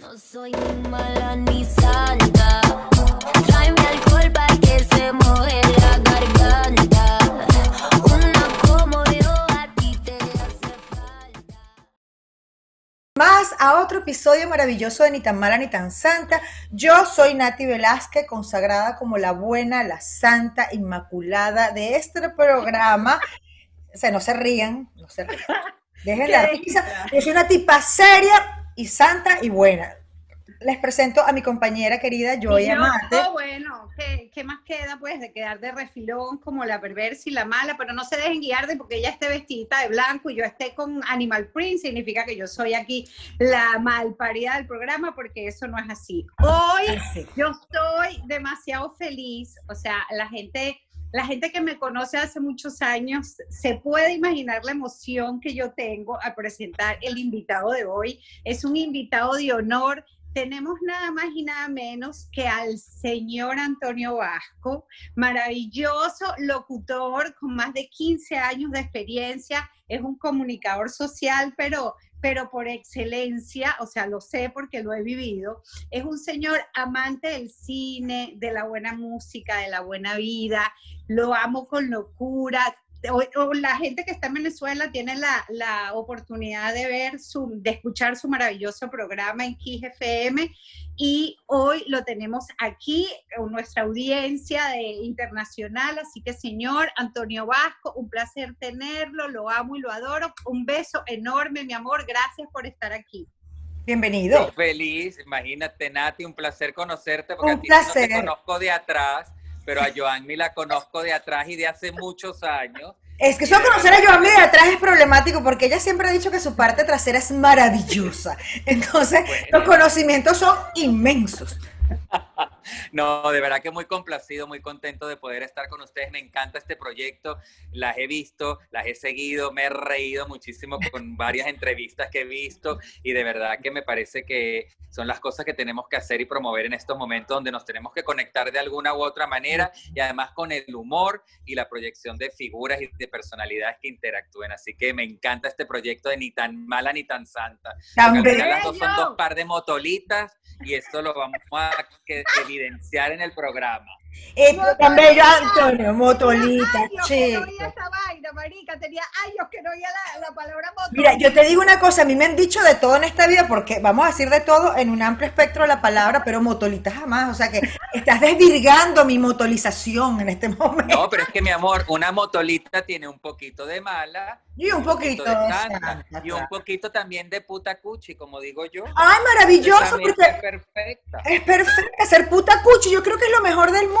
No soy ni mala ni santa. Tráeme alcohol para que se moje la garganta. Una como yo a ti te hace falta. Más a otro episodio maravilloso de Ni tan mala ni tan santa. Yo soy Nati Velázquez, consagrada como la buena, la santa, inmaculada de este programa. O sea, no se rían, no se rían. Dejen la risa. Yo soy una tipa seria y santa y buena. Les presento a mi compañera querida Joy Y yo, Amate. oh, bueno, ¿qué, qué más queda? Pues de quedar de refilón como la perversa y la mala, pero no se dejen guiar de porque ella esté vestidita de blanco y yo esté con Animal Print, significa que yo soy aquí la malparida del programa, porque eso no es así. Hoy yo estoy demasiado feliz, o sea, la gente, la gente que me conoce hace muchos años se puede imaginar la emoción que yo tengo al presentar el invitado de hoy. Es un invitado de honor. Tenemos nada más y nada menos que al señor Antonio Vasco, maravilloso locutor con más de 15 años de experiencia, es un comunicador social, pero pero por excelencia, o sea, lo sé porque lo he vivido, es un señor amante del cine, de la buena música, de la buena vida, lo amo con locura. O, la gente que está en Venezuela tiene la, la oportunidad de ver, su, de escuchar su maravilloso programa en Kiss FM y hoy lo tenemos aquí con nuestra audiencia de internacional, así que señor Antonio Vasco, un placer tenerlo, lo amo y lo adoro, un beso enorme, mi amor, gracias por estar aquí. Bienvenido. Yo feliz, imagínate Nati, un placer conocerte porque Un a ti placer. no te conozco de atrás, pero a Joanny la conozco de atrás y de hace muchos años. Es que solo conocer a Joan de atrás es problemático porque ella siempre ha dicho que su parte trasera es maravillosa. Entonces, Bueno. los conocimientos son inmensos. No, de verdad que muy complacido, muy contento de poder estar con ustedes. Me encanta este proyecto, las he visto, las he seguido, me he reído muchísimo con varias entrevistas que he visto y de verdad que me parece que son las cosas que tenemos que hacer y promover en estos momentos donde nos tenemos que conectar de alguna u otra manera y además con el humor y la proyección de figuras y de personalidades que interactúen. Así que me encanta este proyecto de ni tan mala ni tan santa. También. final las dos son Bello. dos par de motolitas y esto lo vamos a evidenciar en el programa. Eh, también yo, Antonio, motolita, años que no oía chico. esa vaina, marica, tenía años que no oía la, la palabra moto. Mira, yo te digo una cosa, a mí me han dicho de todo en esta vida, porque vamos a decir de todo en un amplio espectro de la palabra, pero motolita jamás. O sea que estás desvirgando mi motolización en este momento. No, pero es que mi amor, una motolita tiene un poquito de mala, Y un poquito de de santa, santa, y un poquito también de puta cuchi, como digo yo. Ay, maravilloso, porque es perfecta. es perfecto. Ser puta cuchi, yo creo que es lo mejor del mundo.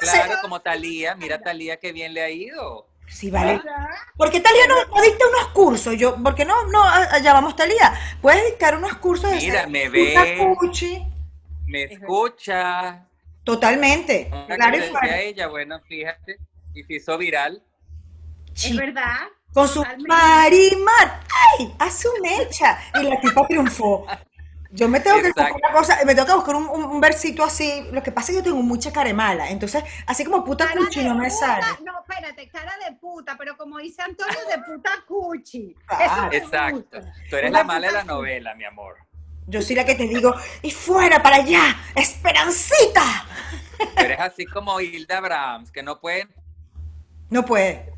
Claro, como Talía, mira Talía qué bien le ha ido. Sí, vale. ¿Verdad? ¿Por qué Talía no, no dicta unos cursos? Yo, ¿Por qué no, no allá vamos Talía? ¿Puedes dictar unos cursos de Mira, me ve. cuchi? Me escucha. Totalmente. Una Claro que y fuera. a ella, bueno, fíjate, y se hizo viral. Es verdad. Con su Totalmente. marimar. ¡Ay! Hace un mecha. Y la tipa triunfó. Yo me tengo que buscar una cosa, me tengo que buscar un, un- un versito así. Lo que pasa es que yo tengo mucha caremala. Entonces, así como puta Cara cuchi no me puta, sale. No, espérate, cara de puta, pero como dice Antonio, de puta cuchi. Claro. Eso me Exacto. gusta. Tú eres Una la mala de la novela, mi amor. Yo soy la que te digo, y fuera para allá, Esperancita. Tú eres así como Hilda Brahms, que no pueden No puede.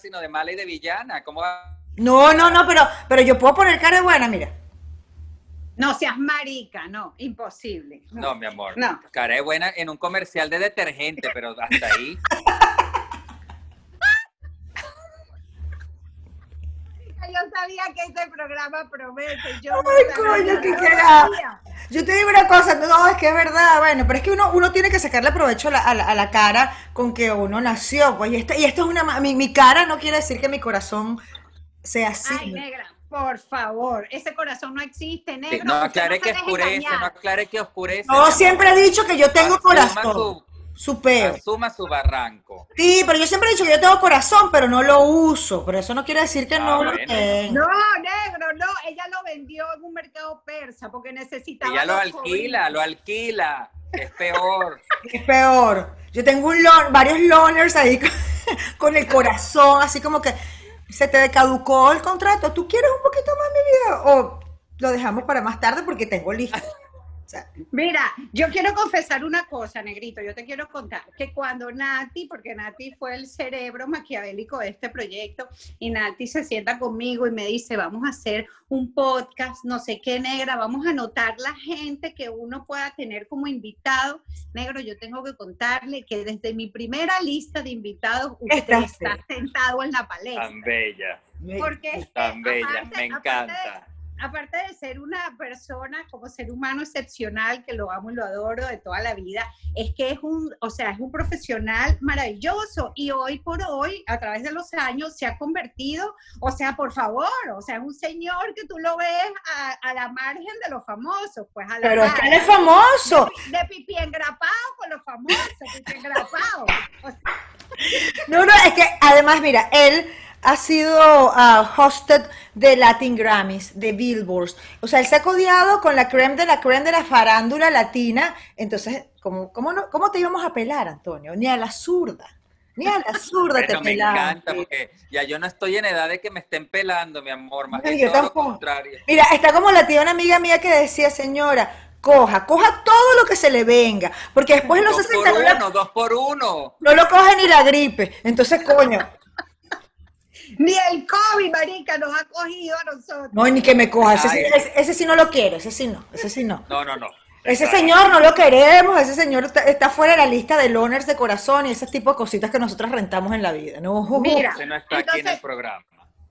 sino de mala y de villana. ¿Cómo va? No, no, no, pero, pero yo puedo poner cara de buena, mira. No seas marica, no, imposible. No, mi amor. No. Cara de buena en un comercial de detergente, pero hasta ahí. Yo sabía que este programa promete. Yo Ay, no sabía, coño, qué no cagada. Yo te digo una cosa, no, es que es verdad, bueno, pero es que uno, uno tiene que sacarle provecho a la, a la- a la cara con que uno nació, pues, y, esta- y esto es una, ma- mi, mi cara no quiere decir que mi corazón sea así. Ay, negra, por favor, ese corazón no existe, Sí, negro. no aclare que oscurece, engañar. no aclare que oscurece. No, siempre he dicho que yo tengo Asuma corazón, su- su peo. Asuma su barranco. Sí, pero yo siempre he dicho que yo tengo corazón, pero no lo uso, pero eso no quiere decir que Ah, no lo tengo. No, negro, no, ella lo vendió en un mercado persa porque necesitaba. Ella lo alquila, lo alquila. Es peor. Es peor. Yo tengo un lon- varios loners ahí con, con el corazón, así como que se te caducó el contrato. ¿Tú quieres un poquito más mi vida? O lo dejamos para más tarde porque tengo listo. Sea, Mira, yo quiero confesar una cosa, Negrito, yo te quiero contar que cuando Nati, porque Nati fue el cerebro maquiavélico de este proyecto, y Nati se sienta conmigo y me dice, vamos a hacer un podcast, no sé qué, negra, vamos a anotar la gente que uno pueda tener como invitado. Negro, yo tengo que contarle que desde mi primera lista de invitados, usted está sentado en la palestra. Tan bella, Porque tan bella, aparte- me aparte de- encanta. Aparte de ser una persona como ser humano excepcional, que lo amo y lo adoro de toda la vida, es que es un, o sea, es un profesional maravilloso y hoy por hoy, a través de los años, se ha convertido, o sea, por favor, o sea, es un señor que tú lo ves a, a la margen de los famosos, pues a la pero es que él es famoso. de pipí engrapado con los famosos, pipí engrapado. O sea, No, no, es que además, mira, él ha sido ah, hosted de Latin Grammys, de Billboards. O sea, él se ha codiado con la creme de la creme de la farándula latina. Entonces, ¿cómo, cómo, no, cómo te íbamos a pelar, Antonio? Ni a la zurda. Ni a la zurda te Pero me pelaban. encanta porque ya yo no estoy en edad de que me estén pelando, mi amor, más yo todo lo tampoco. contrario. Mira, está como la tía una amiga mía que decía, señora, coja, coja todo lo que se le venga, porque después en los Dos 60 por no, la- uno, dos por uno. no lo coge ni la gripe. Entonces, coño, ni el COVID, marica, nos ha cogido a nosotros. no, ni que me coja. Ese, sí- Ay. ese- ese sí no lo quiero, ese sí no, ese sí no. No, no, no. Ese señor no lo queremos, ese señor está, está fuera de la lista de loners de corazón y ese tipo de cositas que nosotros rentamos en la vida. No, Mira, Ese no está aquí en el Entonces- programa.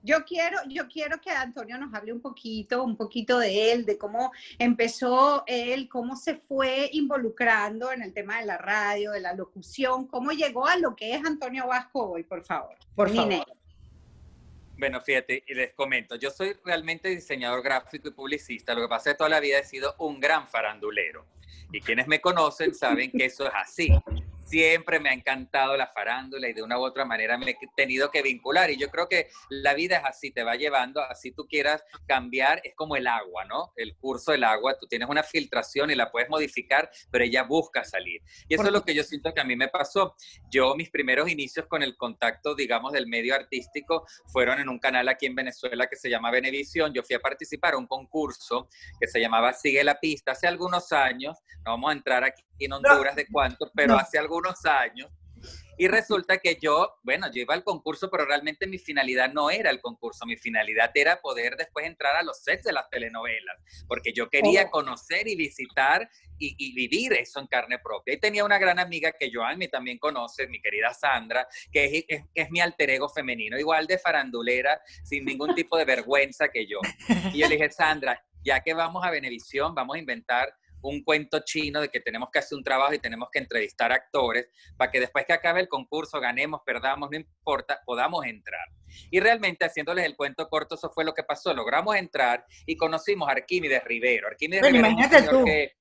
Yo quiero, yo quiero que Antonio nos hable un poquito, un poquito de él, de cómo empezó él, cómo se fue involucrando en el tema de la radio, de la locución, cómo llegó a lo que es Antonio Vasco hoy, por favor. Por favor. Bueno, fíjate, y les comento, yo soy realmente diseñador gráfico y publicista, lo que pasa es que toda la vida he sido un gran farandulero. Y quienes me conocen saben que eso es así. Siempre me ha encantado la farándula y de una u otra manera me he tenido que vincular. Y yo creo que la vida es así, te va llevando, así tú quieras cambiar, es como el agua, ¿no? El curso del agua, tú tienes una filtración y la puedes modificar, pero ella busca salir. Y eso es lo que yo siento que a mí me pasó. Yo, mis primeros inicios con el contacto, digamos, del medio artístico fueron en un canal aquí en Venezuela que se llama Venevisión. Yo fui a participar a un concurso que se llamaba Sigue la Pista hace algunos años. No vamos a entrar aquí en Honduras de cuánto, pero hace algunos años. Y resulta que yo, bueno, yo iba al concurso, pero realmente mi finalidad no era el concurso, mi finalidad era poder después entrar a los sets de las telenovelas, porque yo quería Oh. conocer y visitar y, y vivir eso en carne propia. Y tenía una gran amiga que Joanny también conoce, mi querida Sandra, que es, es- es mi alter ego femenino, igual de farandulera, sin ningún tipo de vergüenza que yo. Y yo le dije, Sandra, ya que vamos a Venevisión, vamos a inventar un cuento chino de que tenemos que hacer un trabajo y tenemos que entrevistar actores para que después que acabe el concurso, ganemos, perdamos, no importa, podamos entrar. Y realmente, haciéndoles el cuento corto, eso fue lo que pasó. Logramos entrar y conocimos a Arquímedes Rivero. Arquímedes Bueno, Rivero es un imagínate señor tú. que,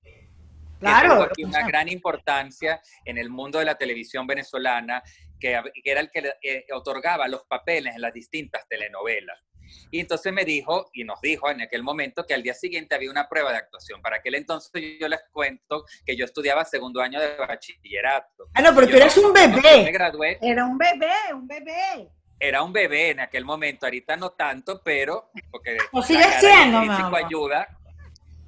Claro. una gran importancia en el mundo de la televisión venezolana, que, que era el que eh, otorgaba los papeles en las distintas telenovelas. Y entonces me dijo, y nos dijo en aquel momento, que al día siguiente había una prueba de actuación. Para aquel entonces yo les cuento que yo estudiaba segundo año de bachillerato. Ah, no, pero tú eres un bebé. me gradué, Era un bebé, un bebé. era un bebé en aquel momento, ahorita no tanto, pero porque la sigue siendo, mamá. ayuda,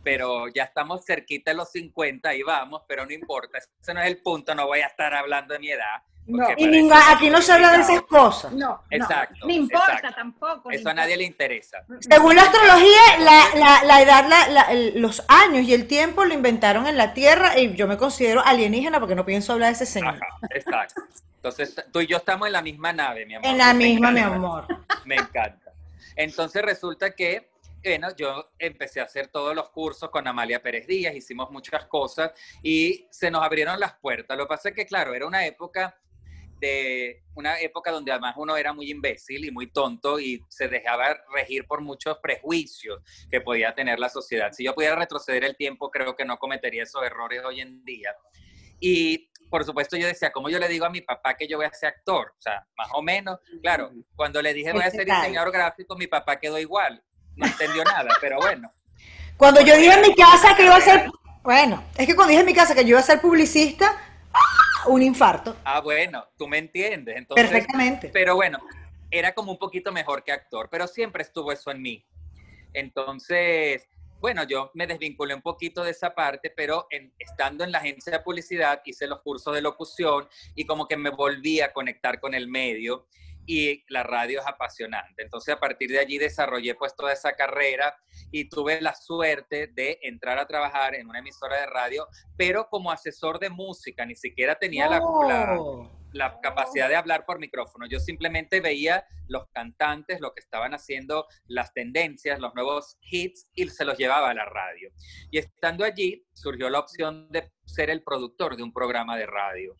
pero ya estamos cerquita de los 50 y vamos, pero no importa, ese no es el punto, no voy a estar hablando de mi edad. No. Y eso aquí no se habla de esas cosas. No, no, Exacto, no importa exacto. tampoco. Eso a nadie le interesa. Según la astrología, la, la- la edad, la- los años y el tiempo lo inventaron en la Tierra y yo me considero alienígena porque no pienso hablar de ese señor. Ajá, exacto. Entonces, tú y yo estamos en la misma nave, mi amor. En la Me misma, mi amor. Me encanta. Entonces resulta que, bueno, yo empecé a hacer todos los cursos con Amalia Pérez Díaz, hicimos muchas cosas y se nos abrieron las puertas. Lo que pasa es que, claro, era una época de una época donde además uno era muy imbécil y muy tonto y se dejaba regir por muchos prejuicios que podía tener la sociedad. Si yo pudiera retroceder el tiempo, creo que no cometería esos errores hoy en día. Y por supuesto yo decía, ¿cómo yo le digo a mi papá que yo voy a ser actor? O sea, más o menos, claro, cuando le dije voy a Este ser diseñador gráfico, mi papá quedó igual, no entendió nada, pero bueno. Cuando yo dije en mi casa que iba a ser, bueno, es que cuando dije en mi casa que yo iba a ser publicista. Un infarto. Ah, bueno, tú me entiendes. Entonces, Perfectamente. Pero bueno, era como un poquito mejor que actor, pero siempre estuvo eso en mí. Entonces, bueno, yo me desvinculé un poquito de esa parte, pero en, estando en la agencia de publicidad hice los cursos de locución y como que me volví a conectar con el medio y la radio es apasionante. Entonces a partir de allí desarrollé pues toda esa carrera y tuve la suerte de entrar a trabajar en una emisora de radio, pero como asesor de música, ni siquiera tenía la, la, la capacidad de hablar por micrófono. Yo simplemente veía los cantantes, lo que estaban haciendo, las tendencias, los nuevos hits y se los llevaba a la radio. Y estando allí surgió la opción de ser el productor de un programa de radio.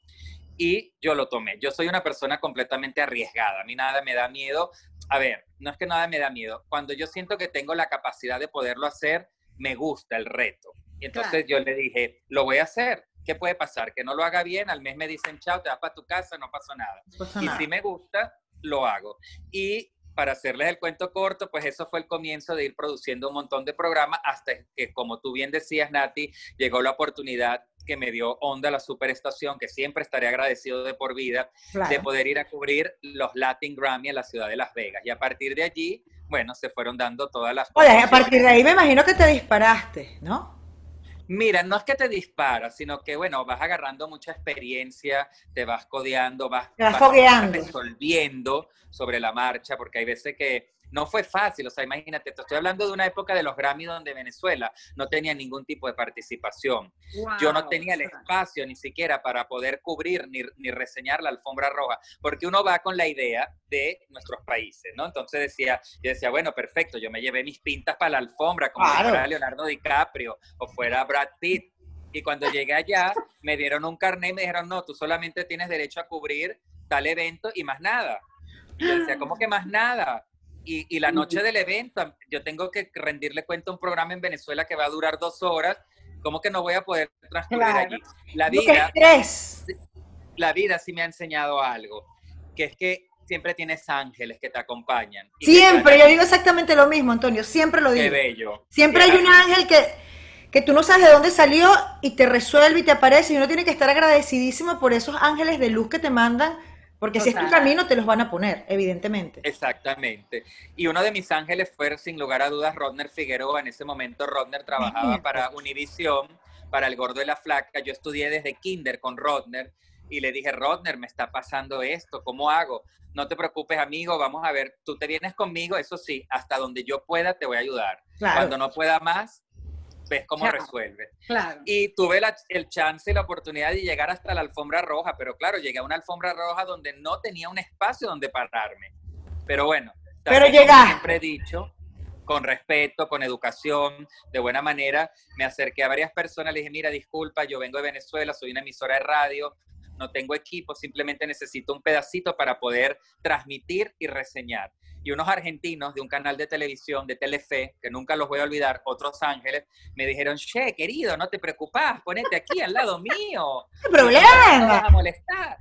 Y yo lo tomé. Yo soy una persona completamente arriesgada. A mí nada me da miedo. A ver, no es que nada me da miedo. Cuando yo siento que tengo la capacidad de poderlo hacer, me gusta el reto. Y entonces yo le dije, lo voy a hacer. ¿Qué puede pasar? Que no lo haga bien, al mes me dicen, chao, te vas para tu casa, no pasó nada. No pasa Y nada. si me gusta, lo hago. Y para hacerles el cuento corto, pues eso fue el comienzo de ir produciendo un montón de programas hasta que, como tú bien decías, Nati, llegó la oportunidad que me dio Onda, la superestación, que siempre estaré agradecido de por vida, Claro. de poder ir a cubrir los Latin Grammy en la ciudad de Las Vegas. Y a partir de allí, bueno, se fueron dando todas las Oye, a partir de ahí me imagino que te disparaste, ¿no? Mira, no es que te disparas, sino que, bueno, vas agarrando mucha experiencia, te vas codeando, vas, Te vas vas resolviendo sobre la marcha, porque hay veces que no fue fácil, o sea, imagínate, te estoy hablando de una época de los Grammy donde Venezuela no tenía ningún tipo de participación. Yo no tenía el espacio ni siquiera para poder cubrir ni, ni reseñar la alfombra roja, porque uno va con la idea de nuestros países, ¿no? Entonces decía, yo decía, bueno, perfecto, yo me llevé mis pintas para la alfombra, como si Claro. fuera Leonardo DiCaprio o fuera Brad Pitt. Y cuando llegué allá, me dieron un carnet y me dijeron, no, tú solamente tienes derecho a cubrir tal evento y más nada. Y yo decía, ¿cómo que más nada? Y, y la noche del evento, yo tengo que rendirle cuenta a un programa en Venezuela que va a durar dos horas. ¿Cómo que no voy a poder transcurrir Claro. allí? La Qué vida, la vida sí me ha enseñado algo, que es que siempre tienes ángeles que te acompañan. y Siempre, te yo digo exactamente lo mismo, Antonio, siempre lo Qué digo. bello. Siempre hay Qué un ángel que, que tú no sabes de dónde salió y te resuelve y te aparece y uno tiene que estar agradecidísimo por esos ángeles de luz que te mandan, porque si es tu camino te los van a poner, evidentemente. Exactamente. Y uno de mis ángeles fue, sin lugar a dudas, Rodner Figueroa. En ese momento, Rodner trabajaba para Univision, para El Gordo y la Flaca. Yo estudié desde kinder con Rodner y le dije, Rodner, me está pasando esto, ¿cómo hago? No te preocupes, amigo, vamos a ver, tú te vienes conmigo, eso sí, hasta donde yo pueda te voy a ayudar. Claro. Cuando no pueda más, ves cómo Claro. resuelves. Claro. Y tuve la- el chance y la oportunidad de llegar hasta la alfombra roja, pero claro, llegué a una alfombra roja donde no tenía un espacio donde pararme. Pero bueno, Pero llegaste. siempre he dicho, con respeto, con educación, de buena manera, me acerqué a varias personas, le dije, mira, disculpa, yo vengo de Venezuela, soy una emisora de radio, no tengo equipo, simplemente necesito un pedacito para poder transmitir y reseñar. Y unos argentinos de un canal de televisión, de Telefe, que nunca los voy a olvidar, otros ángeles, me dijeron, che, querido, no te preocupes, ponete aquí al lado mío. ¡Qué No vas problema! a molestar.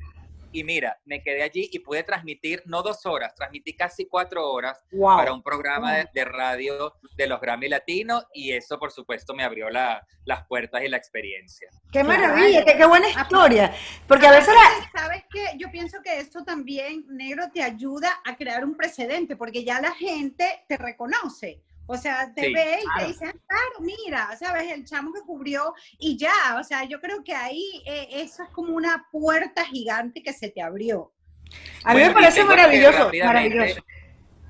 Y mira, me quedé allí y pude transmitir, no dos horas, transmití casi cuatro horas Wow. para un programa de, de radio de los Grammy Latinos y eso, por supuesto, me abrió la- las puertas y la experiencia. ¡Qué maravilla! Qué, qué buena historia! Porque a veces la... ¿Sabes qué? Yo pienso que esto también, negro, te ayuda a crear un precedente, porque ya la gente te reconoce. O sea, te Sí, ve y claro. te dice, "Ah, claro, mira, ¿sabes? El chamo que cubrió y ya. O sea, yo creo que ahí eh, eso es como una puerta gigante que se te abrió. A mí me Bueno, parece maravilloso, maravilloso.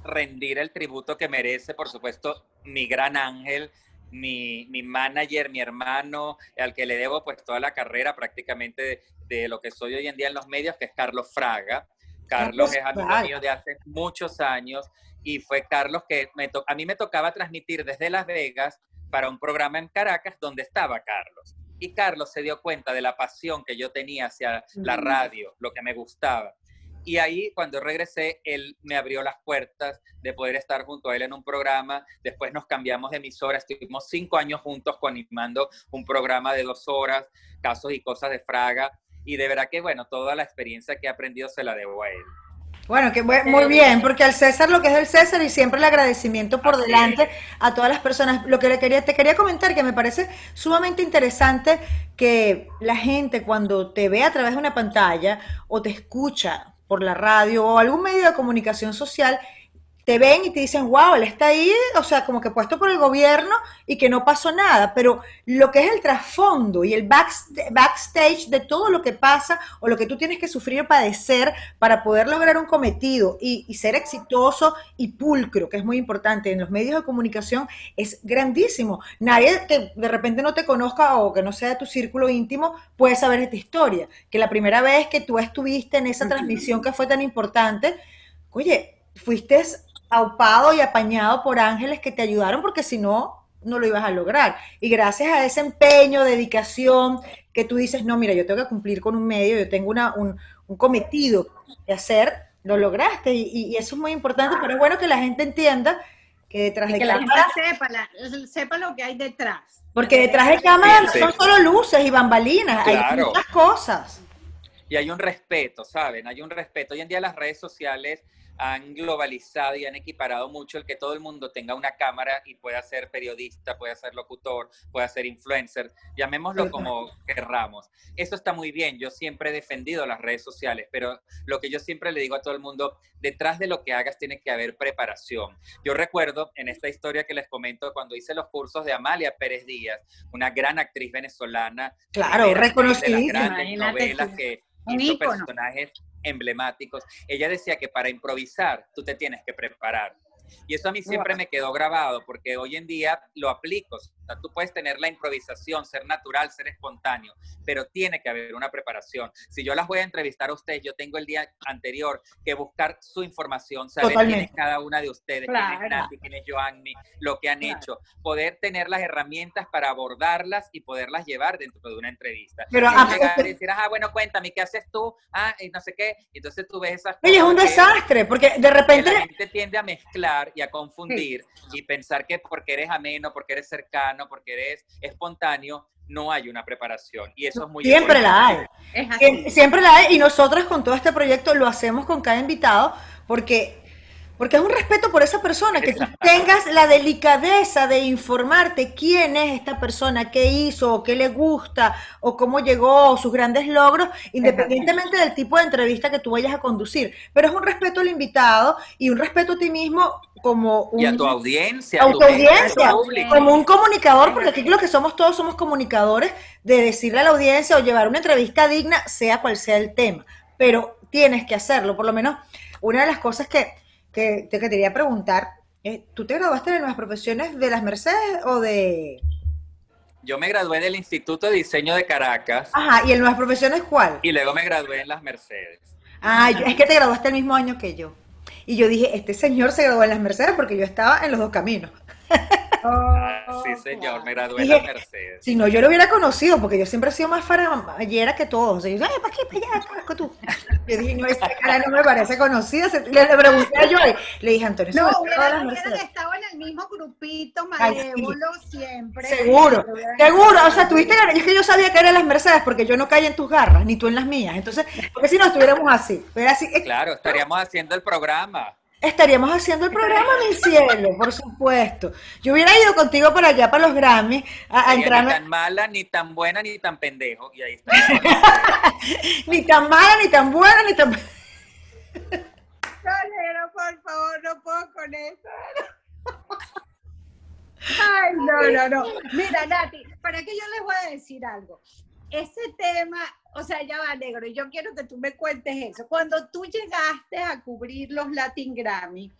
Rendir el tributo que merece, por supuesto, mi gran ángel, mi, mi manager, mi hermano, al que le debo pues toda la carrera prácticamente de, de lo que soy hoy en día en los medios, que es Carlos Fraga. Carlos Carlos es amigo Fraga. mío de hace muchos años y fue Carlos que me to- a mí me tocaba transmitir desde Las Vegas para un programa en Caracas donde estaba Carlos. Y Carlos se dio cuenta de la pasión que yo tenía hacia la radio, lo que me gustaba. Y ahí, cuando regresé, él me abrió las puertas de poder estar junto a él en un programa. Después nos cambiamos de emisora, estuvimos cinco años juntos coanimando un programa de dos horas, casos y cosas de Fraga. Y de verdad que, bueno, toda la experiencia que he aprendido se la debo a él. Bueno, que bu- muy bien, porque al César lo que es del César y siempre el agradecimiento por Así delante a todas las personas. Lo que le quería, te quería comentar que me parece sumamente interesante que la gente cuando te ve a través de una pantalla o te escucha por la radio o algún medio de comunicación social, te ven y te dicen, wow, él está ahí, o sea, como que puesto por el gobierno y que no pasó nada, pero lo que es el trasfondo y el backst- backstage de todo lo que pasa o lo que tú tienes que sufrir o padecer para poder lograr un cometido y, y ser exitoso y pulcro, que es muy importante en los medios de comunicación, es grandísimo. Nadie que de repente no te conozca o que no sea de tu círculo íntimo puede saber esta historia, que la primera vez que tú estuviste en esa transmisión que fue tan importante, oye, fuiste aupado y apañado por ángeles que te ayudaron porque si no, no lo ibas a lograr. Y gracias a ese empeño, dedicación, que tú dices, no, mira, yo tengo que cumplir con un medio, yo tengo una, un, un cometido de hacer, lo lograste. Y, eso es muy importante, pero es bueno que la gente entienda que detrás Y de que la gente cámara, sepa, la- sepa lo que hay detrás. porque detrás de cámara no Sí, sí. son solo luces y bambalinas, hay muchas cosas. Y hay un respeto, ¿saben? Hay un respeto. Hoy en día las redes sociales han globalizado y han equiparado mucho el que todo el mundo tenga una cámara y pueda ser periodista, pueda ser locutor, pueda ser influencer, llamémoslo como querramos. Eso está muy bien, yo siempre he defendido las redes sociales, pero lo que yo siempre le digo a todo el mundo, detrás de lo que hagas tiene que haber preparación. Yo recuerdo en esta historia que les comento cuando hice los cursos de Amalia Pérez Díaz, una gran actriz venezolana, Claro, de las grandes novelas que hizo personajes emblemáticos. Ella decía que para improvisar tú te tienes que preparar. Y eso a mí siempre me quedó grabado porque hoy en día lo aplico. O sea, tú puedes tener la improvisación, ser natural, ser espontáneo, pero tiene que haber una preparación. Si yo las voy a entrevistar a ustedes, yo tengo el día anterior que buscar su información, saber quién Totalmente. es cada una de ustedes, quién es Claro. Nati, quién es Joanny, lo que han Claro. hecho, poder tener las herramientas para abordarlas y poderlas llevar dentro de una entrevista. Pero, Y no ah, llegar y decir, ah, bueno, cuéntame, ¿qué haces tú? Ah, y no sé qué. Entonces tú ves esas Oye, es un desastre, porque de repente la gente tiende a mezclar y a confundir y pensar que porque eres ameno, porque eres cercano, porque eres espontáneo, no hay una preparación. Y eso es muy siempre la hay. importante. Es así. Siem- Siempre la hay y nosotros con todo este proyecto lo hacemos con cada invitado porque, porque es un respeto por esa persona, que tú tengas la delicadeza de informarte quién es esta persona, qué hizo, o qué le gusta, o cómo llegó, o sus grandes logros, independientemente del tipo de entrevista que tú vayas a conducir. Pero es un respeto al invitado y un respeto a ti mismo como un... Y a tu audiencia, a tu audiencia, a tu público. como un comunicador, porque aquí lo que somos todos somos comunicadores, de decirle a la audiencia o llevar una entrevista digna, sea cual sea el tema. Pero tienes que hacerlo, por lo menos una de las cosas que, que te que te quería preguntar, es, ¿tú te graduaste de nuevas profesiones de las Mercedes o de... Yo me gradué del Instituto de Diseño de Caracas Ajá, ¿y en nuevas profesiones cuál? y luego me gradué en las Mercedes. Ah, yo- es que te graduaste el mismo año que yo. Y yo dije, este señor se graduó en las Mercedes porque yo estaba en los dos caminos. Ah, sí, señor, me gradué en las Mercedes. Si no, yo lo hubiera conocido, porque yo siempre he sido más farallera que todos. Sea, yo dije, ay, ¿para qué? ¿Para allá? conozco tú? Yo dije, no, esta cara no me parece conocida. Le, le pregunté a Joy, le dije, Antonio, ¿se No, hubieran, hubieran Mercedes? estado en el mismo grupito Ay, sí. malévolo siempre. Seguro, seguro. O sea, tuviste ganas. Y es que yo sabía que eran las Mercedes porque yo no caí en tus garras, ni tú en las mías. Entonces, porque si no estuviéramos así, pero así Claro, estaríamos haciendo el programa. Estaríamos haciendo el programa, mi cielo, por supuesto. Yo hubiera ido contigo para allá, para los Grammys, a, a Ella Ni tan mala, ni tan buena, ni tan pendejo. Y ahí está. Ni tan mala, ni tan buena, ni tan. Calero, por favor, no puedo con eso. Ay, no, no, no. Mira, Nati, para que yo les voy a decir algo. Ese tema, o sea, ya va negro, yo quiero que tú me cuentes eso. Cuando tú llegaste a cubrir los Latin Grammy,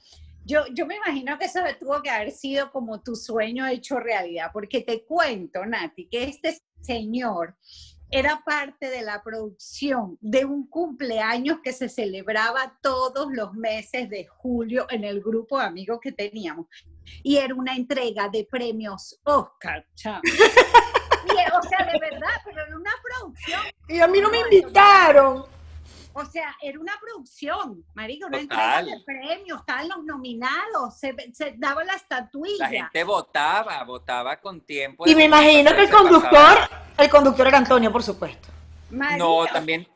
yo, yo me imagino que eso tuvo que haber sido como tu sueño hecho realidad, porque te cuento, Nati, que este señor era parte de la producción de un cumpleaños que se celebraba todos los meses de julio en el grupo de amigos que teníamos. Y era una entrega de premios Oscar, chamo. O sea, de verdad, pero era una producción. Y a mí no me invitaron. O sea, era una producción, marico, una Total. entrega de premios, estaban los nominados, se, se daba la estatuilla. La gente votaba, votaba con tiempo. Y me imagino que el pasaba. conductor, el conductor era Antonio, por supuesto. No, también,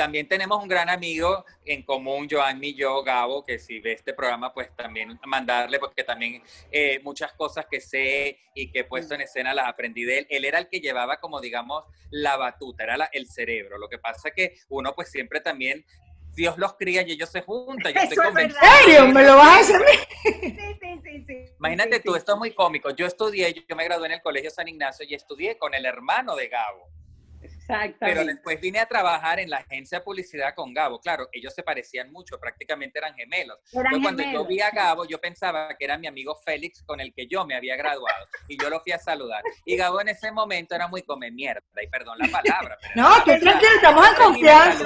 también tenemos un gran amigo en común, Joanny y yo, Gabo, que si ve este programa, pues también mandarle, porque también eh, muchas cosas que sé y que he puesto en escena las aprendí de él. Él era el que llevaba como, digamos, la batuta, era la- el cerebro. Lo que pasa es que uno pues siempre también Dios los cría y ellos se juntan. Yo estoy. ¿En serio? ¿Me lo vas a hacer? a mí? Sí, sí, sí, sí. Imagínate Sí, tú, sí. esto es muy cómico. Yo estudié, yo me gradué en el Colegio San Ignacio y estudié con el hermano de Gabo. Pero Exactamente. después vine a trabajar en la agencia de publicidad con Gabo. Claro, ellos se parecían mucho, prácticamente eran gemelos. Eran Entonces, cuando yo vi a Gabo, yo pensaba que era mi amigo Félix con el que yo me había graduado. Y yo lo fui a saludar. Y Gabo en ese momento era muy come mierda, y perdón la palabra. Pero No, verdad. tranquilo, estamos en confianza.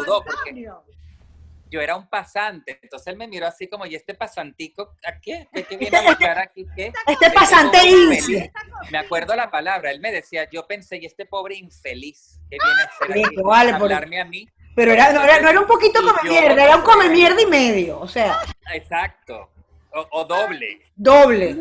Yo era un pasante. Entonces él me miró así como, ¿y este pasantico a qué? ¿Qué, qué viene a buscar aquí? ¿Qué? Este pasante infeliz. Me acuerdo la palabra, él me decía, yo pensé, ¿y este pobre infeliz? ¿Qué viene a hacer aquí? Listo, vale, por- Hablarme a mí. Pero era, no, era, no era un poquito yo- mierda, era un come mierda y medio. O sea, Exacto. O, o doble. doble.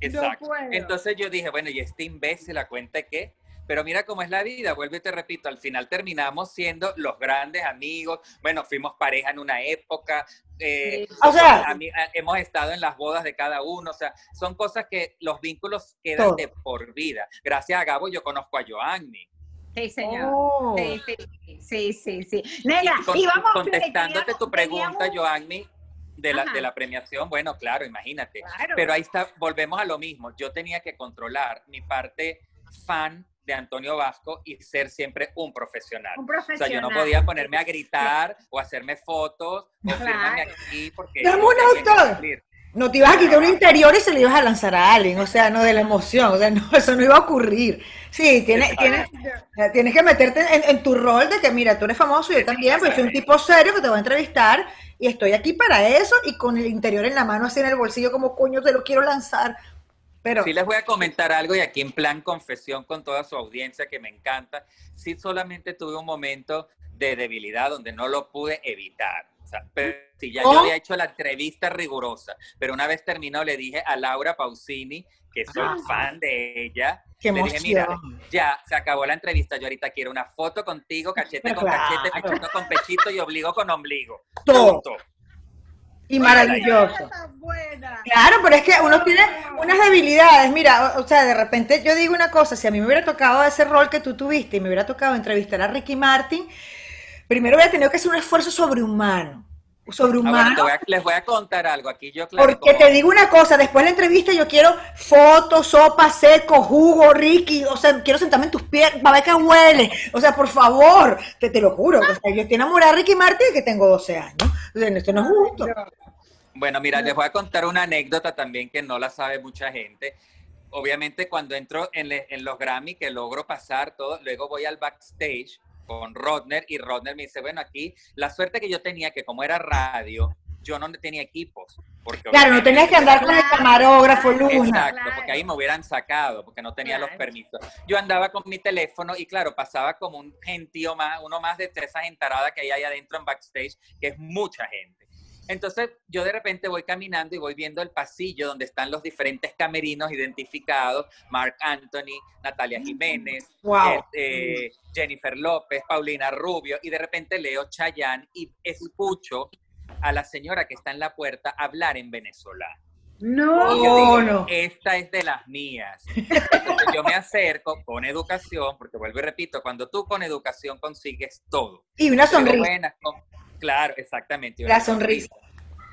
Exacto. no. Entonces yo dije, bueno, ¿y este imbécil a cuenta de qué? Pero mira cómo es la vida, vuelvo y te repito, al final terminamos siendo los grandes amigos, bueno, fuimos pareja en una época, eh, Sí. O sea- a mí- a- hemos estado en las bodas de cada uno, o sea, son cosas que los vínculos quedan Todo. de por vida. Gracias a Gabo yo conozco a Joanny. Sí, señor. Oh. Sí, sí, sí, sí. Negra, Y con- y vamos, contestándote tu pregunta, Joanny, de la, de la premiación, bueno, claro, imagínate. Claro. Pero ahí está, volvemos a lo mismo. Yo tenía que controlar mi parte fan de Antonio Vasco y ser siempre un profesional. un O profesional. sea, yo no podía ponerme a gritar o hacerme fotos o Claro. firmarme aquí porque... Dame un autor. No te ibas a quitar un interior y se lo ibas a lanzar a alguien, o sea, no de la emoción, o sea, no, eso no iba a ocurrir. Sí, tienes, tienes, tienes que meterte en, en tu rol de que, mira, tú eres famoso, yo también, pero soy un tipo serio que te va a entrevistar y estoy aquí para eso y con el interior en la mano, así en el bolsillo, como coño, te lo quiero lanzar. Pero, Sí les voy a comentar algo y aquí en plan confesión con toda su audiencia que me encanta. Sí solamente tuve un momento de debilidad donde no lo pude evitar. O sea, pero si ya ¿Oh? yo había hecho la entrevista rigurosa, pero una vez terminó le dije a Laura Pausini, que soy Ah. fan de ella, qué le dije, mira, ya se acabó la entrevista, yo ahorita quiero una foto contigo, cachete Pero con cachete, claro. pechito con pechito y obligo con ombligo. Todo. Punto. Y maravilloso. Claro, pero es que uno tiene unas debilidades. Mira, o, o sea, de repente yo digo una cosa, si a mí me hubiera tocado ese rol que tú tuviste y me hubiera tocado entrevistar a Ricky Martin, primero hubiera tenido que hacer un esfuerzo sobrehumano. Ah, bueno, Sobrehumano. te voy a- les voy a contar algo aquí. Yo, claro, Porque como- te digo una cosa, después de la entrevista yo quiero fotos, sopa, seco, jugo, Ricky, o sea, quiero sentarme en tus pies, para ver qué huele, o sea, por favor, te, te lo juro, o sea, yo estoy enamorada de Ricky Martin que tengo 12 años, o sea, esto no es justo. Bueno, mira, les voy a contar una anécdota también que no la sabe mucha gente. Obviamente cuando entro en, le- en los Grammy, que logro pasar todo, luego voy al backstage con Rodner y Rodner me dice, bueno, aquí la suerte que yo tenía, que como era radio, yo no tenía equipos. Porque Claro, no tenías que andar con el camarógrafo, Luna. Exacto, Claro. porque ahí me hubieran sacado, porque no tenía los permisos. Yo andaba con mi teléfono y claro, pasaba como un gentío más, uno más de esas entaradas que hay ahí adentro en backstage, que es mucha gente. Entonces yo de repente voy caminando y voy viendo el pasillo donde están los diferentes camerinos identificados, Mark Anthony, Natalia Jiménez, Wow. este, Jennifer López, Paulina Rubio, y de repente leo Chayanne y escucho a la señora que está en la puerta hablar en venezolano. No. Digo, Oh, no. esta es de las mías. Entonces yo me acerco con educación, porque vuelvo y repito, cuando tú con educación consigues todo. Y una sonrisa. Claro, exactamente. La sonrisa.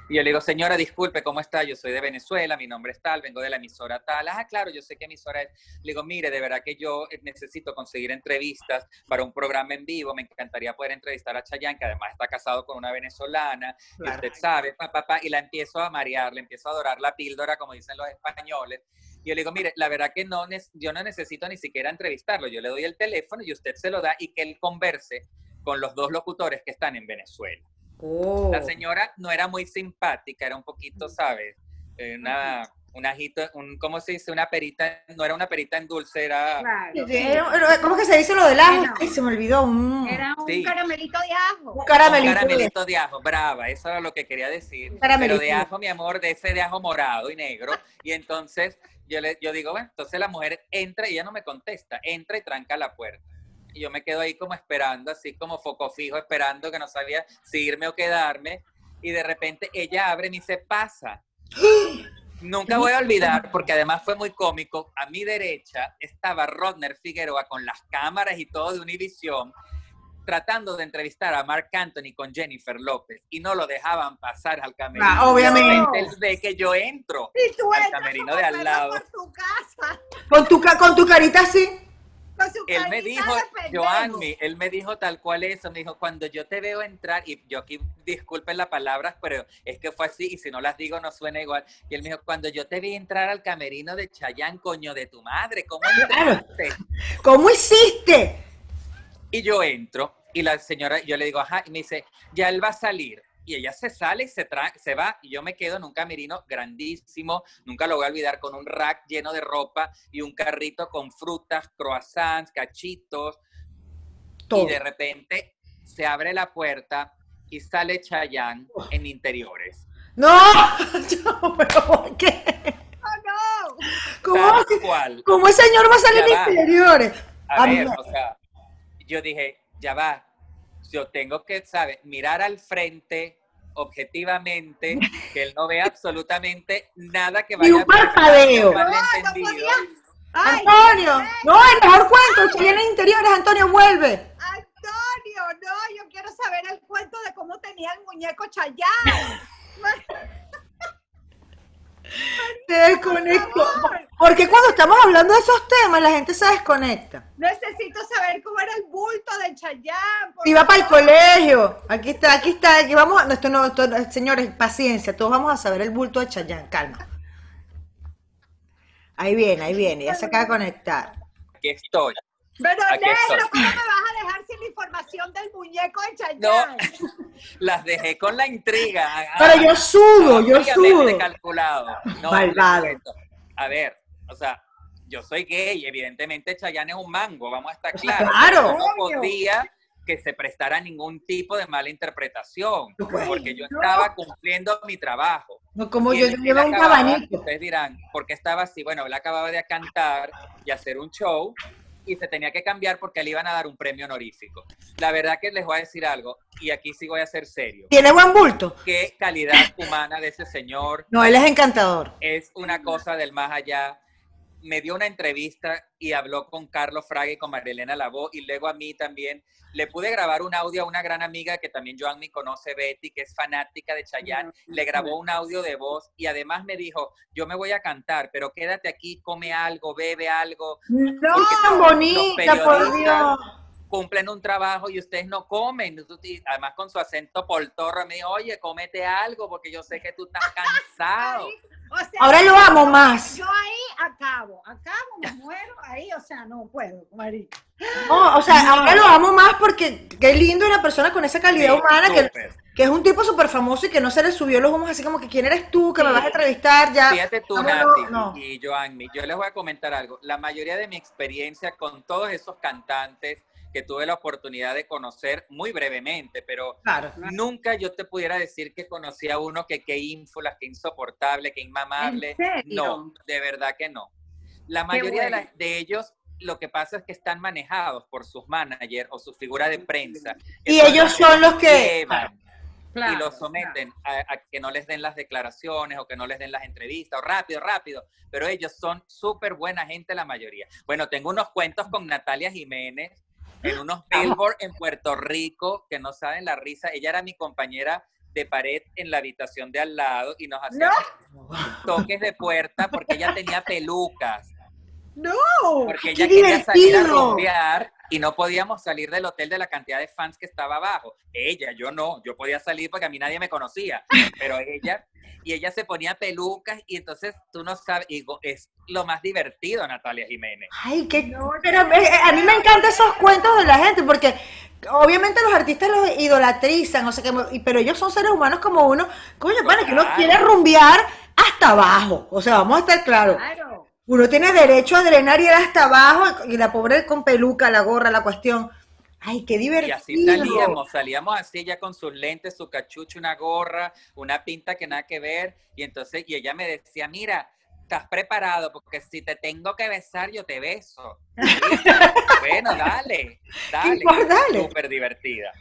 Y yo le digo, señora, disculpe, ¿cómo está? Yo soy de Venezuela, mi nombre es tal, vengo de la emisora tal. Ah, claro, yo sé qué emisora es. Le digo, mire, de verdad que yo eh, necesito conseguir entrevistas para un programa en vivo. Me encantaría poder entrevistar a Chayanne, que además está casado con una venezolana. Claro. usted sabe, papá, papá, y la empiezo a marear, le empiezo a adorar la píldora, como dicen los españoles. Y yo le digo, mire, la verdad que no, yo no necesito ni siquiera entrevistarlo. Yo le doy el teléfono y usted se lo da y que él converse con los dos locutores que están en Venezuela. Oh. La señora no era muy simpática, era un poquito, ¿sabes? Eh, Una, un ajito, un, ¿cómo se dice? Una perita, no era una perita en dulce, era... Claro. Sí, ¿Cómo es que se dice lo del ajo? Ay, se me olvidó. un- Era un Sí. caramelito de ajo. Un Un caramelito. de- caramelito de ajo, brava, eso era lo que quería decir. Un. Pero de ajo, mi amor, de ese de ajo morado y negro. Y entonces yo, le, yo digo, bueno, entonces la mujer entra y ella no me contesta, entra y tranca la puerta. Y yo me quedo ahí como esperando, así como foco fijo, esperando que no sabía si irme o quedarme. Y de repente ella abre y me dice, pasa. Nunca voy a olvidar, porque además fue muy cómico, a mi derecha estaba Rodner Figueroa con las cámaras y todo de Univisión, tratando de entrevistar a Mark Anthony con Jennifer López y no lo dejaban pasar al camerino. Ah, obviamente. Él ve que yo entro Y tú al camerino de al lado. Con tu, con tu carita así. Él me dijo. Joanny, él me dijo tal cual eso, me dijo, cuando yo te veo entrar, y yo aquí disculpen las palabras, pero es que fue así, y si no las digo no suena igual, y él me dijo, cuando yo te vi entrar al camerino de Chayán, coño de tu madre, ¿cómo entraste? ¿Cómo hiciste? Y yo entro, y la señora, yo le digo, ajá, y me dice, ya él va a salir. Y ella se sale y se, tra se va, y yo me quedo en un camerino grandísimo, nunca lo voy a olvidar, con un rack lleno de ropa y un carrito con frutas, croissants, cachitos, Todo. y de repente se abre la puerta y sale Chayanne en interiores. No, Yo, pero ¿por qué? ¡Oh, no! ¿Cómo, cual. ¿Cómo el señor va a salir Ya va. interiores? A A mí- ver, o sea, yo dije, ya va, yo tengo que, ¿sabes? Mirar al frente objetivamente, que él no vea absolutamente nada que Ni vaya un parpadeo. a malentendido. podía. ¡Ay, Antonio, no, el mejor cuento, en interiores, Antonio, vuelve. Antonio, no, yo quiero saber el cuento de cómo tenía el muñeco Chayán. Te desconecto. Porque cuando estamos hablando de esos temas, la gente se desconecta. Necesito saber cómo era el bulto de Chayán. por Iba para el colegio. Aquí está, aquí está. Aquí vamos. No, esto no, esto no- señores, paciencia. Todos vamos a saber el bulto de Chayán. Calma. Ahí viene, ahí viene. Ya se acaba de conectar. Aquí estoy. Pero Aquí negro, estoy. ¿cómo me vas del muñeco de Chayán? No, las dejé con la intriga. Pero yo sudo, yo sudo. calculado. No. A ver, o sea, yo soy gay, evidentemente Chayanne es un mango, vamos a estar claros. claro. No podía que se prestara ningún tipo de mala interpretación, porque yo estaba cumpliendo mi trabajo. No, como Y yo, yo llevo un acababa-. Ustedes dirán, ¿por qué estaba así? Bueno, él acababa de cantar y hacer un show y se tenía que cambiar porque le iban a dar un premio honorífico. La verdad que les voy a decir algo, y aquí sí voy a ser serio. ¿Tiene buen bulto? Qué calidad humana de ese señor, No, él es encantador. es una cosa del más allá. Me dio una entrevista y habló con Carlos Fraga y con Marilena Lavó y luego a mí también. Le pude grabar un audio a una gran amiga que también Joan me conoce, Betty, que es fanática de Chayanne. Le grabó un audio de voz y además me dijo, yo me voy a cantar, pero quédate aquí, come algo, bebe algo. No, bonita, por Dios. Cumplen un trabajo y ustedes no comen. Además con su acento poltorro me dijo, oye, cómete algo porque yo sé que tú estás cansado. Ahí, o sea, Ahora lo amo más. Yo ahí acabo, acabo, me muero ahí, o sea, no puedo, marica. No, o sea, ahora lo amo más porque qué lindo una persona con esa calidad Sí, humana que, es un tipo súper famoso y que no se le subió los humos así como que quién eres tú, que me Sí. vas a entrevistar ya. Fíjate tú, Vámonos, Nati no. y Joanny, yo les voy a comentar algo. La mayoría de mi experiencia con todos esos cantantes que tuve la oportunidad de conocer muy brevemente, pero Claro. nunca yo te pudiera decir que conocí a uno que qué ínfulas, qué insoportable, qué inmamable. No, de verdad que no. La mayoría de, bueno. la- de ellos lo que pasa es que están manejados por sus managers o su figura de prensa. Y ellos son los que- llevan Claro, y los someten a, a que no les den las declaraciones o que no les den las entrevistas, o rápido, rápido, pero ellos son súper buena gente la mayoría. Bueno, tengo unos cuentos con Natalia Jiménez en unos billboard en Puerto Rico que no saben la risa. Ella era mi compañera de pared en la habitación de al lado y nos hacía toques de puerta porque ella tenía pelucas, No, porque ¡Qué ella quería salir a rumbear y no podíamos salir del hotel de la cantidad de fans que estaba abajo. Ella, yo no, yo podía salir porque a mí nadie me conocía, pero ella, y ella se ponía pelucas y entonces tú no sabes, y digo, es lo más divertido, Natalia Jiménez. Ay, qué. Pero eh, a mí me encantan esos cuentos de la gente porque obviamente los artistas los idolatrizan, o sea, que, y- pero ellos son seres humanos como uno. Coño, pana, que uno quiere rumbear hasta abajo. O sea, vamos a estar claros. claro. Uno tiene derecho a drenar y ir hasta abajo y la pobre con peluca, la gorra, la cuestión. Ay, qué Y divertido. así salíamos, salíamos así ya con sus lentes, su cachucha, una gorra, una pinta que nada que ver. Y entonces, y ella me decía, mira, ¿estás preparado? Porque si te tengo que besar, yo te beso. Bueno, dale, dale. dale. Súper divertida.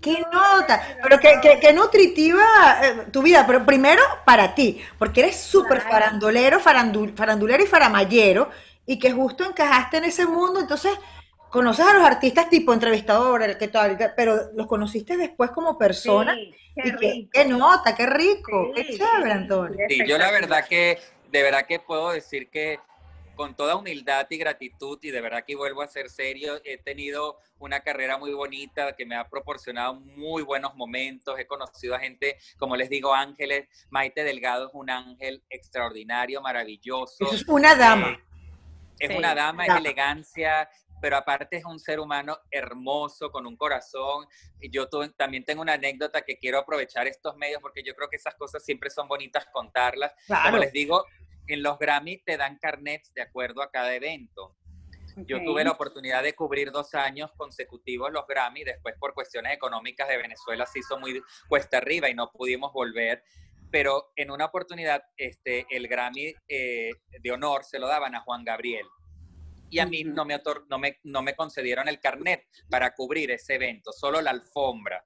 Qué nota, pero qué, qué- qué nutritiva eh, tu vida, pero primero para ti, porque eres súper Claro. farandulero, farandul- farandulero y faramallero, y que justo encajaste en ese mundo, entonces, conoces a los artistas tipo entrevistador, qué tal, pero los conociste después como persona. Sí, y qué nota, qué rico, Sí, qué chévere, Antonio. sí, yo la verdad que, de verdad que puedo decir que con toda humildad y gratitud, y de verdad que vuelvo a ser serio, he tenido una carrera muy bonita que me ha proporcionado muy buenos momentos, he conocido a gente, como les digo, ángeles, Maite Delgado es un ángel extraordinario, maravilloso. Es una dama. Eh, es Sí, una dama, dama. es elegancia, pero aparte es un ser humano hermoso, con un corazón. Yo también tengo una anécdota que quiero aprovechar estos medios porque yo creo que esas cosas siempre son bonitas contarlas. Claro. Como les digo, en los Grammy te dan carnets de acuerdo a cada evento. Yo Ok. tuve la oportunidad de cubrir dos años consecutivos los Grammy, después por cuestiones económicas de Venezuela se hizo muy cuesta arriba y no pudimos volver, pero en una oportunidad este, el Grammy eh, de honor se lo daban a Juan Gabriel. Y a mí no me, no, me, no me concedieron el carnet para cubrir ese evento, solo la alfombra.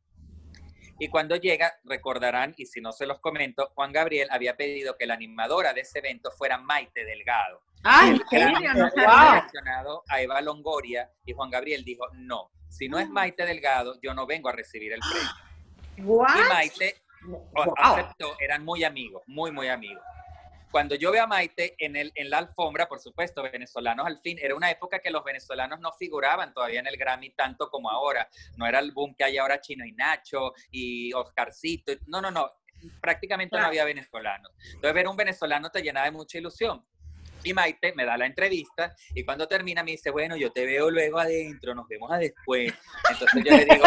Y cuando llega, recordarán, y si no se los comento, Juan Gabriel había pedido que la animadora de ese evento fuera Maite Delgado. Ay, ¿En qué serio? No wow. a Eva Longoria y Juan Gabriel dijo, no, si no es Maite Delgado, yo no vengo a recibir el premio. What? Y Maite Wow. aceptó, eran muy amigos, muy, muy amigos. Cuando yo veo a Maite en, el, en la alfombra, por supuesto, venezolanos al fin, era una época que los venezolanos no figuraban todavía en el Grammy tanto como ahora. No era el boom que hay ahora Chino y Nacho y Oscarcito. No, no, no. Prácticamente no había venezolanos. Entonces ver un venezolano te llenaba de mucha ilusión. Y Maite me da la entrevista y cuando termina me dice, bueno, yo te veo luego adentro, nos vemos a después. Entonces yo le digo,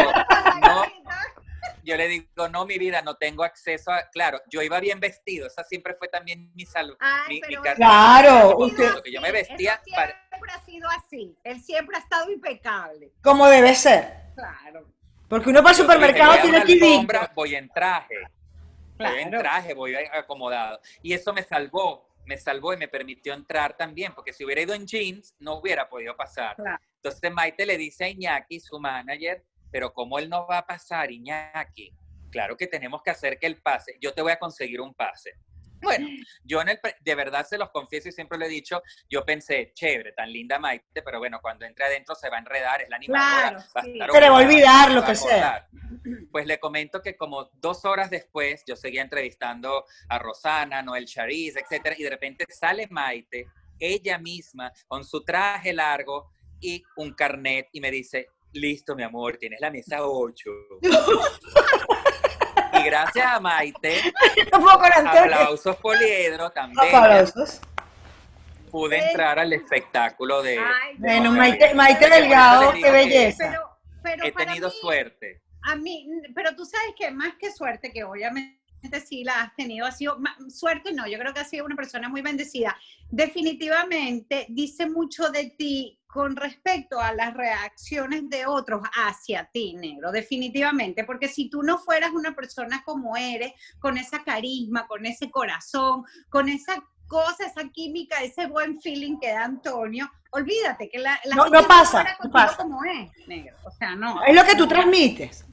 no, yo le digo, no, mi vida, no tengo acceso a... Claro, yo iba bien vestido, esa siempre fue también mi salud. Ay, mi, mi pero carta- Claro, usted- Porque yo me vestía Eso para- siempre ha sido así. Él siempre ha estado impecable. Como debe ser. Claro. Porque uno para el supermercado tiene que ir. voy en traje. Voy en traje, voy acomodado. Y eso me salvó, me salvó y me permitió entrar también, porque si hubiera ido en jeans, no hubiera podido pasar. Claro. Entonces Maite le dice a Iñaki, su manager, pero ¿cómo él no va a pasar, Iñaki? Claro que tenemos que hacer que él pase. Yo te voy a conseguir un pase. Bueno, yo en el, de verdad se los confieso y siempre lo he dicho, yo pensé, chévere, tan linda Maite, pero bueno, cuando entre adentro se va a enredar, es la animadora, Claro, va a sí. estar Se le va a olvidar lo que sea. Pues le comento que como dos horas después yo seguía entrevistando a Rosana, Noel Chariz, etcétera, y de repente sale Maite, ella misma, con su traje largo y un carnet, y me dice, listo, mi amor, tienes la mesa 8. y gracias a Maite, No puedo con Antonio. aplausos poliedro también, Aplausos. pude entrar al espectáculo de... Ay, de Bueno, Maite. Maite Delgado, qué belleza. Pero, pero He tenido mí, suerte. A mí, pero tú sabes que más que suerte, que obviamente sí la has tenido, ha sido suerte, no, yo creo que has sido una persona muy bendecida. Definitivamente dice mucho de ti con respecto a las reacciones de otros hacia ti, negro, definitivamente, porque si tú no fueras una persona como eres, con esa carisma, con ese corazón, con esa cosa, esa química, ese buen feeling que da Antonio, olvídate que la, la No- gente no pasa, no pasa. como es, negro, o sea, no. Es lo que tú transmites.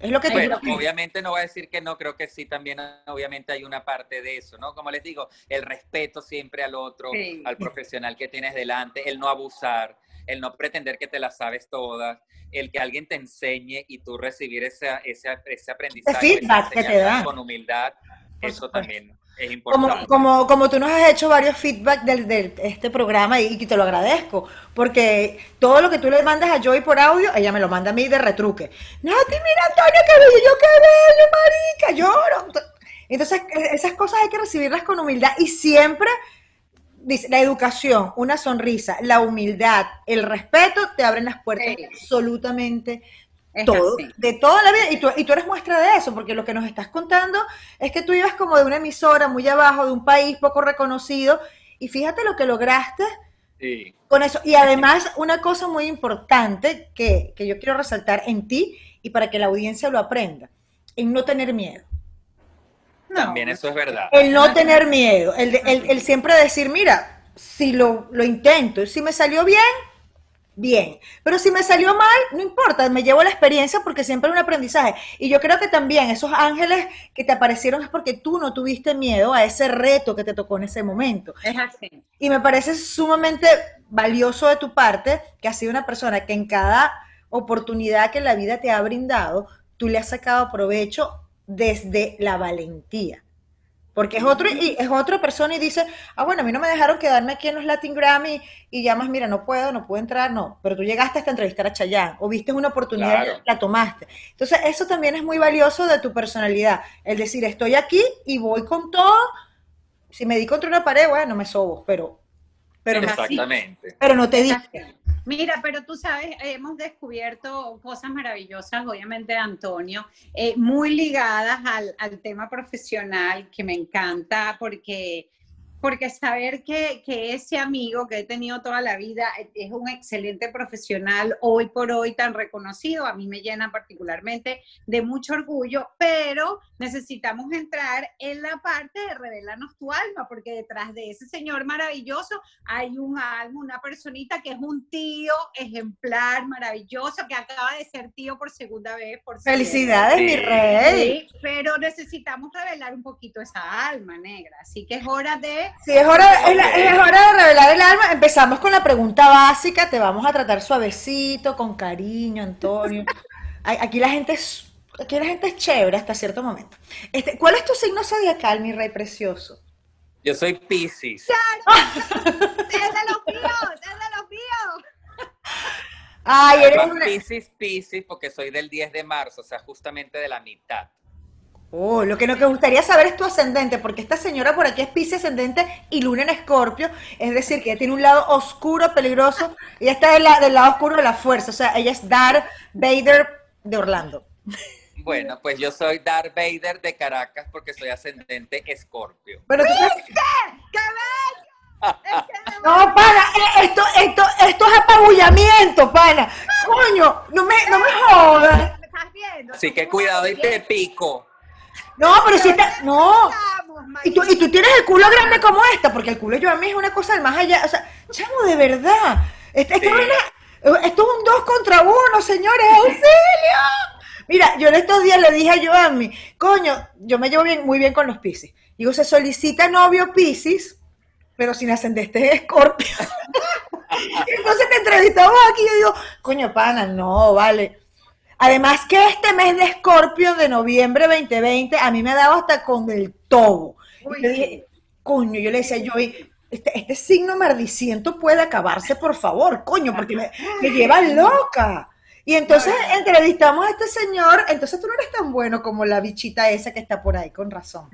Es lo que Bueno, obviamente no voy a decir que no, creo que sí, también obviamente hay una parte de eso, ¿no? Como les digo, el respeto siempre al otro, Sí. al profesional que tienes delante, el no abusar, el no pretender que te las sabes todas, el que alguien te enseñe y tú recibir ese, ese, ese aprendizaje, esa feedback que te enseñanza dan. con humildad, eso también es importante. Como, como, como tú nos has hecho varios feedback del, del- este programa y, y te lo agradezco, porque todo lo que tú le mandas a Joy por audio, ella me lo manda a mí de retruque. Nati, mira Antonio, qué bello, yo qué bello, marica, lloro. Entonces, e- esas cosas hay que recibirlas con humildad y siempre, dice, la educación, una sonrisa, la humildad, el respeto te abren las puertas Sí. absolutamente Es todo, así. de toda la vida, y tú, y tú eres muestra de eso, porque lo que nos estás contando es que tú ibas como de una emisora muy abajo, de un país poco reconocido, y fíjate lo que lograste Sí. con eso. Y además, una cosa muy importante que, que yo quiero resaltar en ti y para que la audiencia lo aprenda, en no tener miedo. No, También eso es verdad. El no tener miedo, el, el- el siempre decir, mira, si lo, lo intento, y si me salió bien, bien. Pero si me salió mal, no importa, me llevo la experiencia porque siempre es un aprendizaje. Y yo creo que también esos ángeles que te aparecieron es porque tú no tuviste miedo a ese reto que te tocó en ese momento. Es así. Y me parece sumamente valioso de tu parte que has sido una persona que en cada oportunidad que la vida te ha brindado, tú le has sacado provecho desde la valentía. Porque es otro, y es otra persona y dice, ah, bueno, a mí no me dejaron quedarme aquí en los Latin Grammy y llamas, mira, no puedo, no puedo entrar, no. Pero tú llegaste hasta entrevistar a Chayanne o viste una oportunidad Claro. y la tomaste. Entonces, eso también es muy valioso de tu personalidad. El decir, estoy aquí y voy con todo. Si me di contra una pared, bueno, me sobo, pero, pero, no, Exactamente. pero no te di. Mira, pero tú sabes, hemos descubierto cosas maravillosas, obviamente, Antonio, eh, muy ligadas al, al tema profesional, que me encanta, porque, porque saber que, que ese amigo que he tenido toda la vida es un excelente profesional, hoy por hoy tan reconocido, a mí me llena particularmente de mucho orgullo, pero necesitamos entrar en la parte de revelarnos tu alma, porque detrás de ese señor maravilloso hay un alma, una personita que es un tío ejemplar, maravilloso, que acaba de ser tío por segunda vez. Por. Felicidades, mi rey. Sí, pero necesitamos revelar un poquito esa alma negra, así que es hora de... Sí, es hora, es, la- es hora de revelar el alma. Empezamos con la pregunta básica. Te vamos a tratar suavecito, con cariño, Antonio. Ay, Aquí la gente es, aquí la gente es chévere hasta cierto momento. Este, ¿Cuál es tu signo zodiacal, mi rey precioso? Yo soy Pisces. ¡Es de los míos! ¡Es de los míos! Ay, eres una... Pisces, Pisces, porque soy del 10 de marzo, o sea, justamente de la mitad. Oh, lo que nos gustaría saber es tu ascendente, porque esta señora por aquí es Piscis ascendente y Luna en Escorpio, es decir, que ella tiene un lado oscuro, peligroso, y está del, la- del lado oscuro de la fuerza, o sea, ella es Darth Vader de Orlando. Bueno, pues yo soy Darth Vader de Caracas porque soy ascendente Escorpio. Bueno, tú sabes- No, pana, eh, esto, esto, esto es apabullamiento, pana. Coño, no me, no me jodas. ¿Me estás viendo? Así que cuidado y te pico. No, pero si está, no. Y tú, y tú tienes el culo grande como esta, porque el culo yo a mí es una cosa del más allá. O sea, chamo, de verdad. Este, esta Sí. vaina- esto es un dos contra uno, señores. ¡Auxilio! Mira, yo en estos días le dije a Joanny, coño, yo me llevo bien, muy bien con los Piscis. Digo, se solicita novio Piscis, pero sin ascendente Escorpio. Y Entonces te entrevistamos aquí y yo digo, coño, pana, no, vale. Además que este mes de Escorpio de noviembre 2020 a mí me ha dado hasta con el tobo. Uy, Y yo dije, coño, yo le decía, yo, este, este signo maldiciento puede acabarse, por favor, coño, porque me, me lleva loca. Y entonces entrevistamos a este señor, entonces tú no eres tan bueno como la bichita esa que está por ahí, con razón.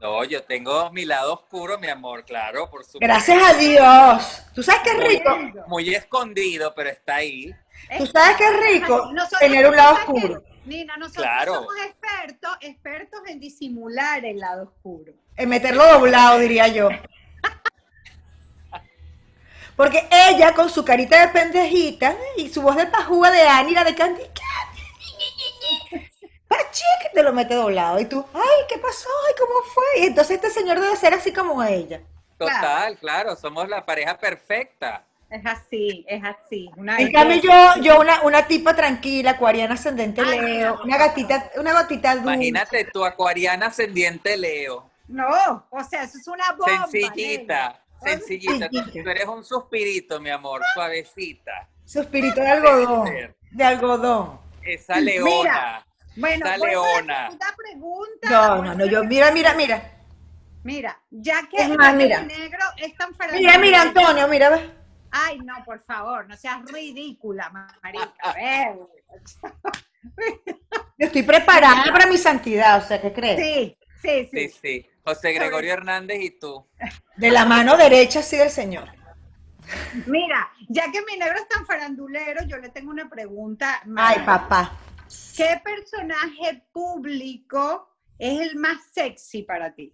No, yo tengo mi lado oscuro, mi amor, claro, por supuesto. Gracias a Dios. ¿Tú sabes qué es rico? Muy escondido, pero está ahí. ¿Tú sabes qué es rico? Nosotros- Tener un lado oscuro. Nina, nosotros Claro. somos expertos, expertos en disimular el lado oscuro. En meterlo doblado, diría yo. Porque ella, con su carita de pendejita y su voz de pajúa de Annie, la de Candy Candy, que te lo mete doblado. Y tú, ay, ¿qué pasó? Ay, ¿cómo fue? Y entonces este señor debe ser así como ella. Total, claro, somos la pareja perfecta. Es así, es así. Una En cambio, yo, yo una, una tipa tranquila, acuariana ascendente Ay, Leo, no. una gatita, una gatita dulce. Imagínate tu acuariana ascendiente Leo. No, o sea, eso es una bomba. Sencillita, sencillita. Tú, eres un suspirito, mi amor, suavecita. Suspirito de algodón, de algodón. Esa leona. Bueno, Esa leona. pregunta. No, no, no, yo, mira, mira, mira. Mira, ya que Es más, que mira. el negro es tan Mira, mira, Antonio, mira, ve. Ay, no, por favor, no seas ridícula, marica. A ver. Yo estoy preparada para mi santidad, o sea, ¿qué crees? Sí, sí, Sí, sí. sí. José Gregorio Hernández y tú. De la mano derecha, sí, del Señor. Mira, ya que mi negro es tan farandulero, yo le tengo una pregunta. Ay, papá. ¿Qué personaje público es el más sexy para ti?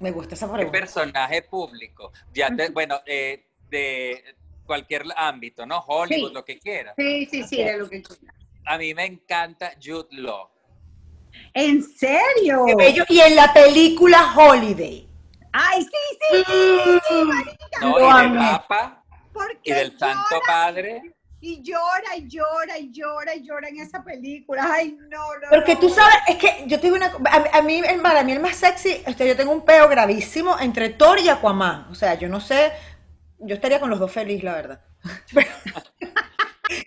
Me gusta esa ¿Qué pregunta. personaje público? Ya te, bueno, eh, de cualquier ámbito, ¿no? Hollywood, Sí. lo que quieras. Sí, sí, sí, de lo que quieras. A mí me encanta Jude Law. ¿En serio? Qué bello. Y en la película Holiday. Ay, sí, sí, sí, sí, marica. No, Lo y amé. papa, porque Y del Santo Padre. y llora y llora y llora y llora en esa película. Ay, no, no. Porque no. tú sabes, es que yo tengo una. A, a mí, el, para mí, el más sexy, este, yo tengo un peo gravísimo entre Thor y Aquaman. O sea, yo no sé. Yo estaría con los dos feliz, la verdad.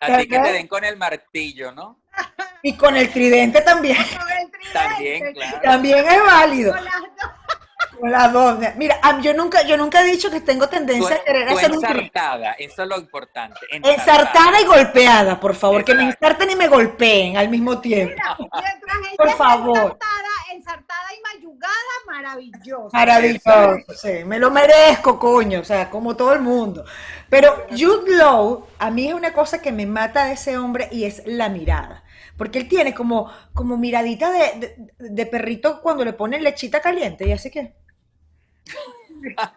A ti que te den con el martillo, ¿no? Y con el tridente también. Con el tridente, También, claro. También es válido. con las dos. Con las dos. Mira, yo nunca, yo nunca he dicho que tengo Tú, tendencia a querer tú hacer un tridente. ensartada, eso es lo importante. Ensartada y golpeada, por favor. Que me Exacto. ensarten y me golpeen al mismo tiempo. Mientras ella Por favor. Ensartada, ensartada y mayugada, maravilloso. Maravilloso, sí, me lo merezco, coño, o sea, como todo el mundo. Pero Jude Law, a mí es una cosa que me mata de ese hombre y es la mirada. Porque él tiene como, como miradita de, de- de perrito cuando le ponen lechita caliente y así que...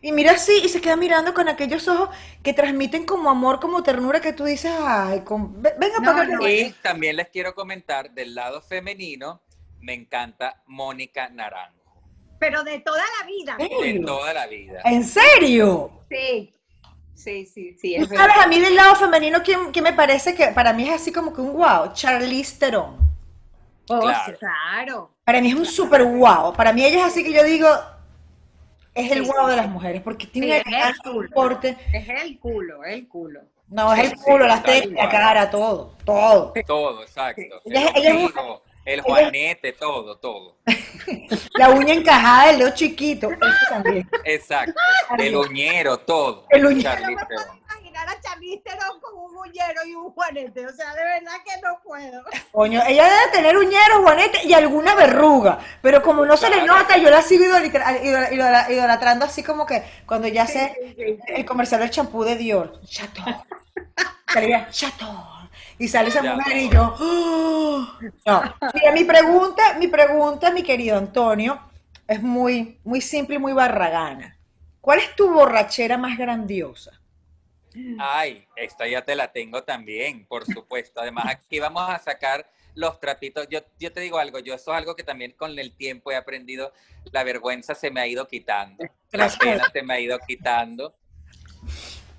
Y mira así y se queda mirando con aquellos ojos que transmiten como amor, como ternura que tú dices, ay, con... ve- venga No, para no, Y también les quiero comentar del lado femenino, me encanta Mónica Naranjo, Pero de toda la vida. ¿En de serio? toda la vida. ¿En serio? Sí. Sí, sí, sí. Tú Es sabes, verdad. a mí del lado femenino, ¿quién, quién me parece que para mí es así como que un wow? Charlize Theron. Oh, Claro. claro. Para mí es un súper wow. Para mí ella es así que yo digo, es el Sí, wow sí, de las sí. mujeres, porque Sí, tiene una el culo. porte. Es el culo, el culo. No, es el Sí, culo, sí, las tetas, la cara, todo, todo. Todo, exacto. Ella- El ella es el juanete, todo, todo. La uña encajada, el dedo chiquito, eso también. Exacto. El uñero, todo. El uñero. Yo no me puedo imaginar a Charlize Theron con un muñero y un juanete. O sea, de verdad que no puedo. Coño, ella debe tener uñeros, juanete y alguna verruga, pero como no se le nota, yo la sigo idolatra- idola- idola- idolatrando así como que cuando ya sé el comercial del champú de Dior, salía Chateau, y sale esa Ya. mujer y yo, ¡oh! no. Mira, mi pregunta, mi pregunta, mi querido Antonio, es muy, muy simple y muy barragana. ¿Cuál es tu borrachera más grandiosa? Ay, esta ya te la tengo también, por supuesto. Además, aquí vamos a sacar los trapitos. Yo, yo te digo algo, yo eso es algo que también con el tiempo he aprendido. La vergüenza se me ha ido quitando. La pena se me ha ido quitando.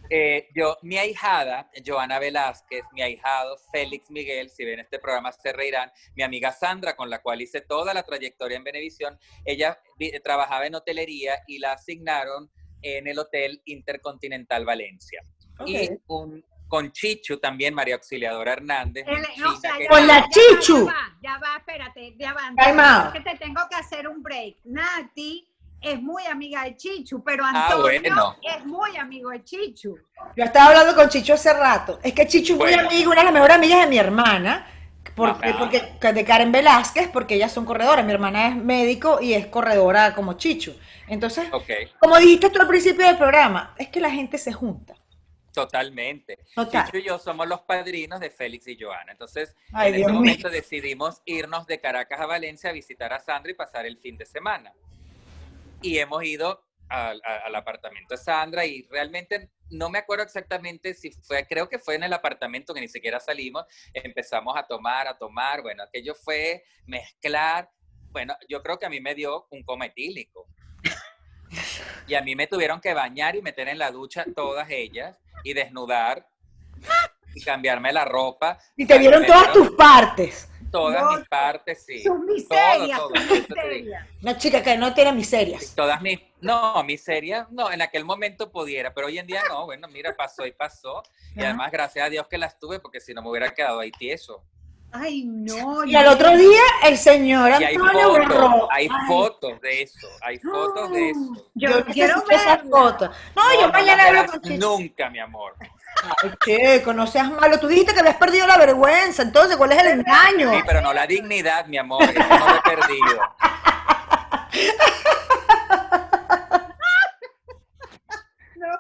Eh, yo, mi ahijada, Joana Velázquez, mi ahijado Félix Miguel, si ven este programa se reirán, mi amiga Sandra, con la cual hice toda la trayectoria en Benevisión, ella vi- trabajaba en hotelería y la asignaron en el Hotel Intercontinental Valencia. Y un, con Chichu también, María Auxiliadora Hernández. El- china, o sea, que- ya Con la ya Chichu. Ya va, ya va, espérate, ya va. Es que te tengo que hacer un break. Nati es muy amiga de Chichu, pero Ah, Antonio bueno. es muy amigo de Chichu. Yo estaba hablando con Chicho hace rato. Es que Chicho es muy amigo, una de las mejores amigas de mi hermana. Porque, porque, de Karen Velázquez, porque ellas son corredoras. Mi hermana es médico y es corredora como Chicho. Entonces, como dijiste tú al principio del programa, es que la gente se junta. totalmente. Total. Chichu y yo somos los padrinos de Félix y Joana. Entonces, Ay, en Dios ese mío. momento decidimos irnos de Caracas a Valencia a visitar a Sandra y pasar el fin de semana. Y hemos ido al, apartamento de Sandra y realmente no me acuerdo exactamente si fue, creo que fue en el apartamento que ni siquiera salimos, empezamos a tomar, a tomar, bueno, aquello fue mezclar, bueno, yo creo que a mí me dio un coma etílico. Y a mí me tuvieron que bañar y meter en la ducha todas ellas y desnudar y cambiarme la ropa. Y te vieron todas tus partes. Todas No, mis partes, sí. Sus miserias, todo, sus miserias. Una chica que no tiene miserias. Todas mis, no, miserias, no, en aquel momento pudiera, pero hoy en día no, bueno, mira, pasó y pasó. Y Ajá. además, gracias a Dios que las tuve, porque si no me hubiera quedado ahí tieso. Ay, no. Y al otro día, el señor Y hay Antonio fotos, borró. hay Ay, fotos de eso, hay fotos de eso. Yo, Yo quiero ver esas fotos. No, yo no mañana las hablo con. Nunca, mi amor. Ay, chico, no seas malo. Tú dijiste que habías perdido la vergüenza. Entonces, ¿cuál es el engaño? Sí, pero no la dignidad, mi amor, eso no lo he perdido.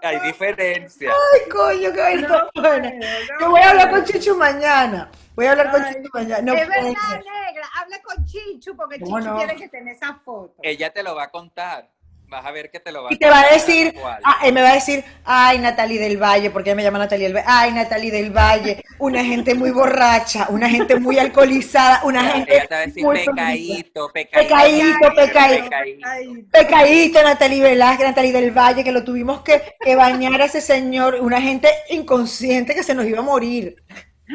Hay diferencia. Ay, coño, qué vaina buena. Yo voy a hablar con Chicho mañana. Voy a hablar con Ay, Chicho mañana. No es verdad, negra. Habla con Chichu, porque ¿Cómo Chichu no? tiene que tener esa foto. Ella te lo va a contar. Vas a ver que te lo va Y te va a decir, tal cual. ah, él me va a decir, ay, Natalie del Valle, porque ella me llama Natalie del Valle, ay, Natalie del Valle, una gente muy borracha, una gente muy alcoholizada, una Ella gente te va a decir muy pecadito, Pecadito, pecadito. Ay, Pecadito, Natalie Velázquez, Natalie del Valle, que lo tuvimos que, que bañar a ese señor, una gente inconsciente que se nos iba a morir.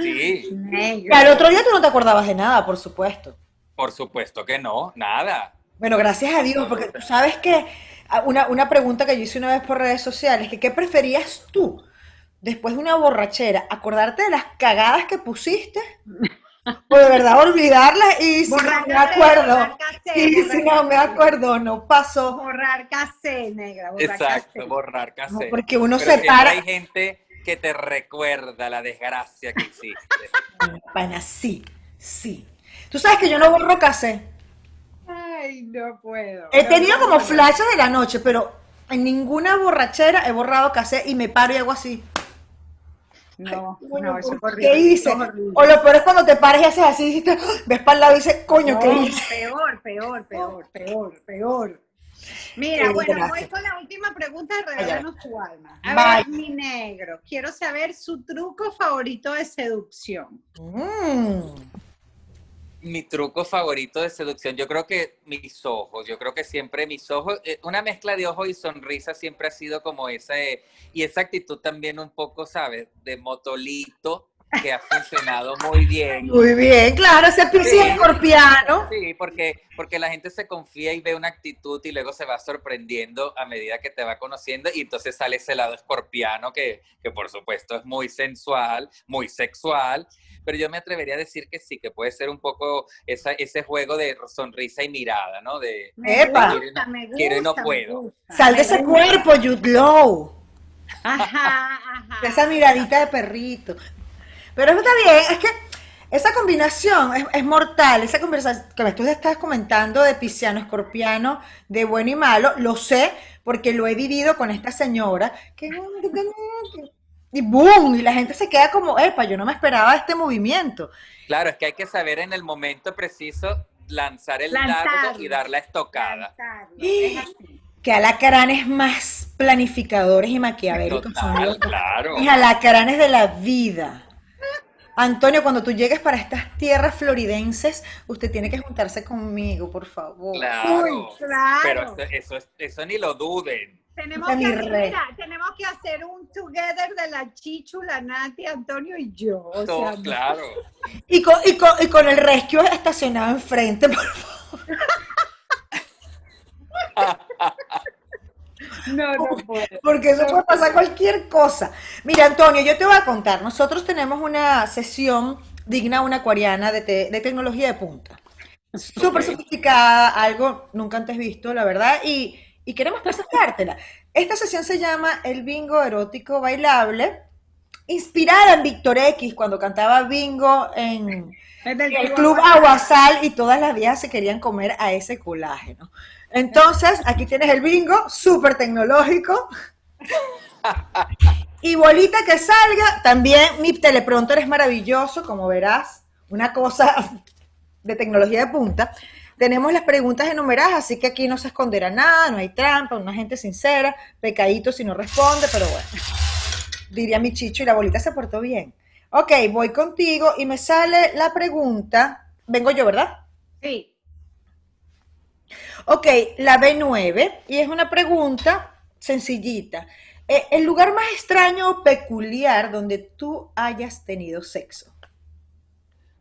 Sí. Y al otro día tú no te acordabas de nada, por supuesto. por supuesto que no, nada. Bueno, gracias a Dios, porque tú sabes que ah, una, una pregunta que yo hice una vez por redes sociales, que ¿qué preferías tú después de una borrachera? ¿Acordarte de las cagadas que pusiste? ¿O de verdad olvidarlas? Y si no Borrar me casé, acuerdo. borrar casé, Y si borrar no me casé. acuerdo, no pasó. Borrar casé, negra. Borrar Exacto, casé. borrar No, cassette. porque uno Pero se para. hay gente que te recuerda la desgracia que hiciste. Pana, sí, sí. Tú sabes que yo no borro casé. Ay, no puedo. He no tenido como flashes de la noche, pero en ninguna borrachera he borrado casé y me paro y hago así. No, no, eso es ¿por horrible. ¿Qué hice? eso es horrible. O lo peor es cuando te paras y haces así, dices, ves para el lado y dices, coño, ¿qué hice? peor, peor, peor, peor, peor. Mira, Qué bueno, desgracia. voy con la última pregunta de tu alma. A ver, mi negro, quiero saber su truco favorito de seducción. Mm. Mi truco favorito de seducción, yo creo que mis ojos, yo creo que siempre mis ojos, eh, una mezcla de ojos y sonrisa siempre ha sido como esa, eh, y esa actitud también un poco, ¿sabes? De motolito, que ha funcionado muy bien. Muy bien, claro, ese Piscis Sí. escorpiano. Sí, porque, porque la gente se confía y ve una actitud y luego se va sorprendiendo a medida que te va conociendo y entonces sale ese lado escorpiano que, que por supuesto es muy sensual, muy sexual, pero yo me atrevería a decir que sí, que puede ser un poco esa, ese juego de sonrisa y mirada, ¿no? De, Me Epa. gusta, me gusta. Quiero y no me puedo. gusta. Sal de Me ese cuerpo, Jude Law. Ajá, ajá. Esa miradita de perrito. Pero eso está bien, es que esa combinación es, es mortal. Esa conversación que tú estás comentando de pisciano, escorpiano, de bueno y malo, lo sé porque lo he vivido con esta señora. Que, y boom, y la gente se queda como, epa, yo no me esperaba este movimiento. Claro, es que hay que saber en el momento preciso lanzar el Lanzarlo. dardo y dar la estocada. Es así. Que alacranes más planificadores y maquiavélicos son Total, los claro. Mis alacranes de la vida. Antonio, cuando tú llegues para estas tierras floridenses, usted tiene que juntarse conmigo, por favor. Claro. Uy, claro. Pero eso, eso, es- eso ni lo duden. Tenemos que, hacer, mira, tenemos que hacer un together de la Chichu, la Nati, Antonio y yo. O Todo, sea, claro. Y con, y, con, y con el rescue estacionado enfrente, por favor. no, no puedo. Porque eso puede pasar cualquier cosa. Mira, Antonio, yo te voy a contar. Nosotros tenemos una sesión digna una acuariana de, te- de tecnología de punta. Súper sofisticada, algo nunca antes visto, la verdad, y, y queremos presentártela. Esta sesión se llama El Bingo Erótico Bailable, inspirada en Víctor X, cuando cantaba bingo en, del el Club Aguasal y todas las viejas se querían comer a ese colágeno. Entonces, aquí tienes el bingo, súper tecnológico. Y bolita que salga, también mi teleprompter es maravilloso, como verás, una cosa de tecnología de punta. Tenemos las preguntas enumeradas, así que aquí no se esconderá nada, no hay trampa, una gente sincera, pecadito si no responde, pero bueno, diría mi chicho y la bolita se portó bien. Ok, voy contigo y me sale la pregunta, vengo yo, ¿verdad? Sí. Ok, la B9, y es una pregunta sencillita. Eh, el lugar más extraño o peculiar donde tú hayas tenido sexo.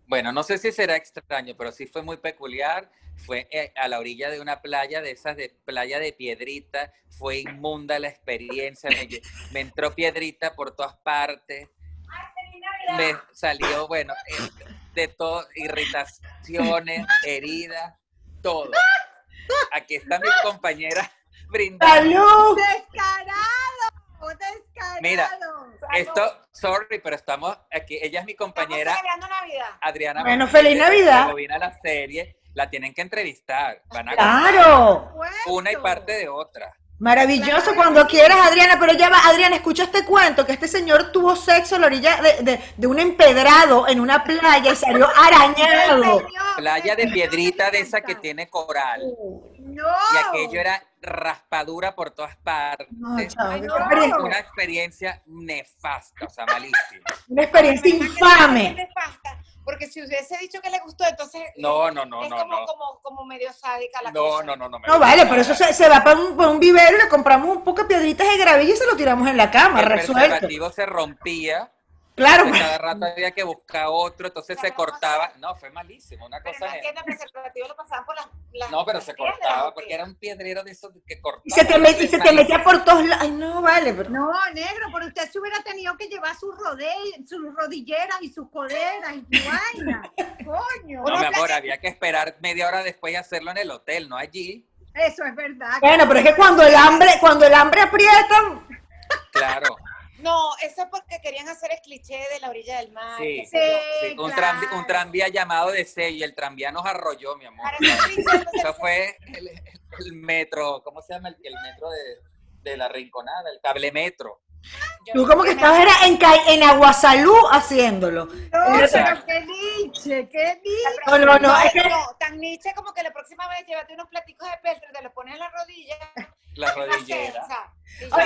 Bueno, no sé si será extraño, pero sí fue muy peculiar. Fue eh, a la orilla de una playa, de esas de playa de piedrita. Fue inmunda la experiencia. Me, entró piedrita por todas partes. Me salió, bueno, eh, de todo, irritaciones, heridas, todo. Aquí está mi compañera brindando. ¡Salud! Descarado, descarado. Mira, Esto, sorry, pero estamos aquí. Ella es mi compañera Adriana. Bueno, Martínez, feliz Navidad. vino a la serie. La tienen que entrevistar. Van a ¡Claro! Una y parte de otra. Maravilloso cuando quieras, Adriana, pero ya va, Adriana, escucha este cuento, que este señor tuvo sexo a la orilla de, de- de un empedrado en una playa y salió arañado. Playa de piedrita de esa que tiene coral. No. Y aquello era raspadura por todas partes. No, Ay, no. Una experiencia nefasta, o sea, malísima. una experiencia infame. nefasta, porque si hubiese dicho que le gustó, entonces No, no, no, es no, como, no. como, como medio sádica la No, cosa. no, no, no. No vale, pero eso se, se va para un, para un vivero y le compramos un poco de piedritas de gravilla y se lo tiramos en la cama, El resuelto. preservativo se rompía, Claro, entonces cada rato había que buscar otro, entonces se cortaba. No, fue malísimo, una Pero cosa en la ne- tienda de preservativo lo pasaban por las, las No, pero las se piedras, cortaba ¿o porque era un piedrero de esos que cortaba. y se te, met- y se te metía por todos lados. Ay, no vale, pero. No, negro, pero usted se hubiera tenido que llevar sus, rode- sus rodilleras y sus coderas y su vaina. Coño. No, mi amor, había que esperar media hora después y hacerlo en el hotel, no allí. Eso es verdad. Bueno, pero es que cuando el hambre, cuando el hambre aprieta, Claro. No, eso es porque querían hacer el cliché de la orilla del mar. Sí. Sí, sí, un, claro. tranvi- un tranvía llamado de C y el tranvía nos arrolló, mi amor. Eso fue el, el metro, ¿cómo se llama? El, el metro de, de la Rinconada, el cable metro. yo tú no como que estabas era en, en Aguasalú haciéndolo. No, pero qué niche, qué niche. No, no, no, es que- no, tan niche como que la próxima vez llévate unos platicos de peltre, te los pones en la rodilla. La rodillera.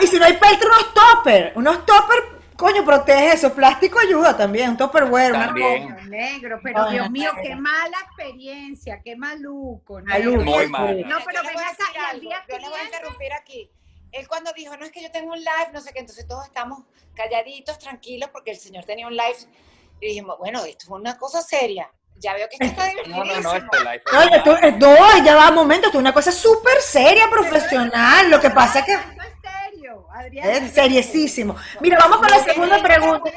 y y si no hay peltre, unos topper. Unos topper, coño, protege eso. Plástico ayuda también, un topper bueno. una También. Negro, pero Ay, Dios mío, qué mala experiencia, qué maluco. negro. Maluco. Muy mal. No, pero ven acá, decir y al algo, día yo les voy a interrumpir aquí. Él cuando dijo, no es que yo tengo un live, no sé qué, entonces todos estamos calladitos, tranquilos, porque el señor tenía un live. Y dijimos, bueno, esto es una cosa seria. Ya veo que esto está No, divertidísimo. no, no, este live No, esto- no, ya va un momento, esto es una cosa súper seria, profesional. Lo que pasa es que Esto es serio, es seriesísimo. Mira, vamos con la segunda pregunta.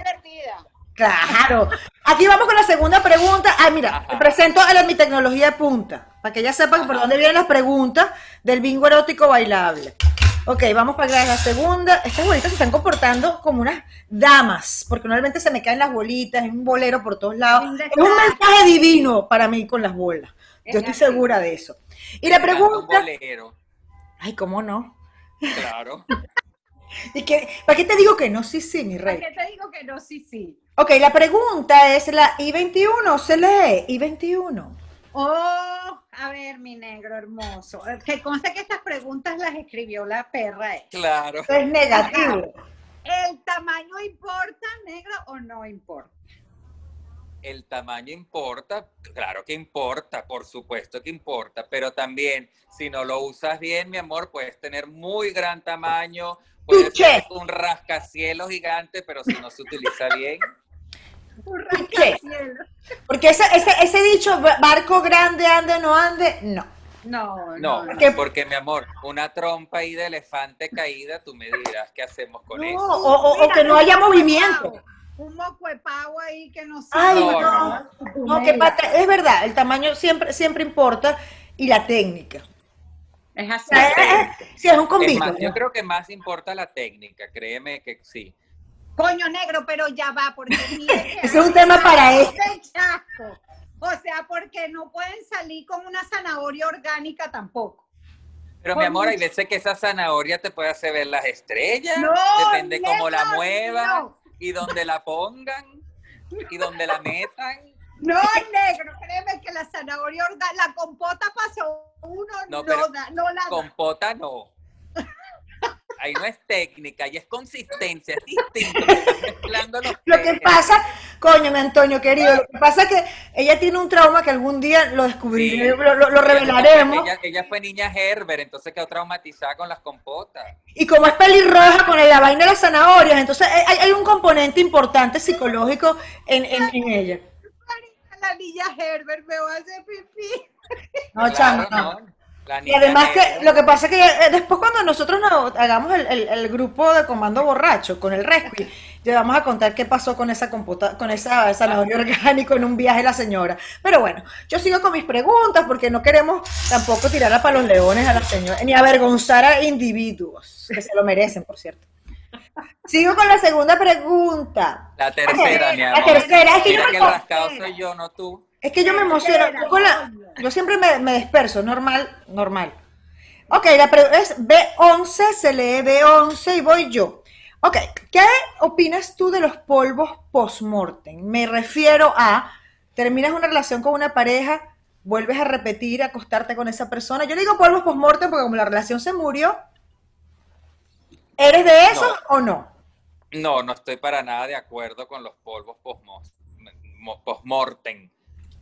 Claro. Aquí vamos con la segunda pregunta. Ah, mira, te presento a la, mi tecnología de punta, para que ella sepa por dónde vienen las preguntas del bingo erótico bailable. Ok, vamos para la segunda. Estas bolitas se están comportando como unas damas, porque normalmente se me caen las bolitas, es un bolero por todos lados. Es un mensaje divino para mí con las bolas. Yo estoy segura de eso. Y la pregunta, ay, ¿cómo no? claro. ¿Y qué, ¿Para qué te digo que no? Sí, sí, mi ¿Para rey. qué te digo que no? Sí, sí. Ok, la pregunta es la I-21, se lee I-21. Oh, a ver, mi negro hermoso. Eh, Que conste que estas preguntas las escribió la perra. eh. Claro. Es negativo. ¿El tamaño importa, negro, o no importa? El tamaño importa, claro que importa, por supuesto que importa, pero también si no lo usas bien, mi amor, puedes tener muy gran tamaño, puedes Tuche. ser un rascacielos gigante, pero si no se utiliza bien, Un qué? rascacielos. Porque ese, ese, ese dicho, ba- barco grande, ande o no ande, no. No, no, no. ¿Qué? porque mi amor, una trompa ahí de elefante caída, tú me dirás qué hacemos con No, eso. o, o- o Mira, que no un haya movimiento. pavo, Un moco de pavo ahí que no Ay, No, no. No, que pata- es verdad, el tamaño siempre, siempre importa y la técnica. Es así. Es- es- sí, es un Es convito. más, yo creo que más importa la técnica, créeme que sí. Coño negro, pero ya va, porque mire es un tema para él. O sea, porque no pueden salir con una zanahoria orgánica tampoco. Pero Con mi amor, hay veces que esa zanahoria te puede hacer ver las estrellas, No, depende cómo la muevan no. y dónde la pongan y dónde la metan. No, negro, créeme que la zanahoria orgánica, la compota pasó uno, No, no, pero da, no la da. Compota no. Ahí no es técnica, ahí es consistencia, es distinto. Lo que pasa, coño, Antonio querido, lo que pasa es que ella tiene un trauma que algún día lo descubriremos, Sí. lo, lo- lo revelaremos. Ella, ella fue niña Herbert, entonces quedó traumatizada con las compotas. Y como es pelirroja con la vaina de las zanahorias, entonces hay, hay un componente importante psicológico en, en- en ella. La niña Herbert me va a hacer pipí. No, Claro, chamo, no. ¿no? La Y además que lo que pasa es que eh, después cuando nosotros nos hagamos el, el- el grupo de comando borracho con el rescue, le vamos a contar qué pasó con esa compota, con esa zanahoria orgánico en un viaje la señora. Pero bueno, yo sigo con mis preguntas porque no queremos tampoco tirar a palos leones a la señora, ni avergonzar a individuos, que se lo merecen, por cierto. Sigo con la segunda pregunta. La tercera, mi La amor. tercera, es que Mira yo que me- el rascado soy yo, no tú. Es que yo me emociono. Con la- yo siempre me, me disperso, normal, normal. Ok, la pregunta es B11, se lee B11 y voy yo. Ok, ¿qué opinas tú de los polvos post-mortem? Me refiero a, terminas una relación con una pareja, vuelves a repetir, acostarte con esa persona. Yo le digo polvos post-mortem porque como la relación se murió, ¿eres de eso o no? No, no estoy para nada de acuerdo con los polvos post-mortem.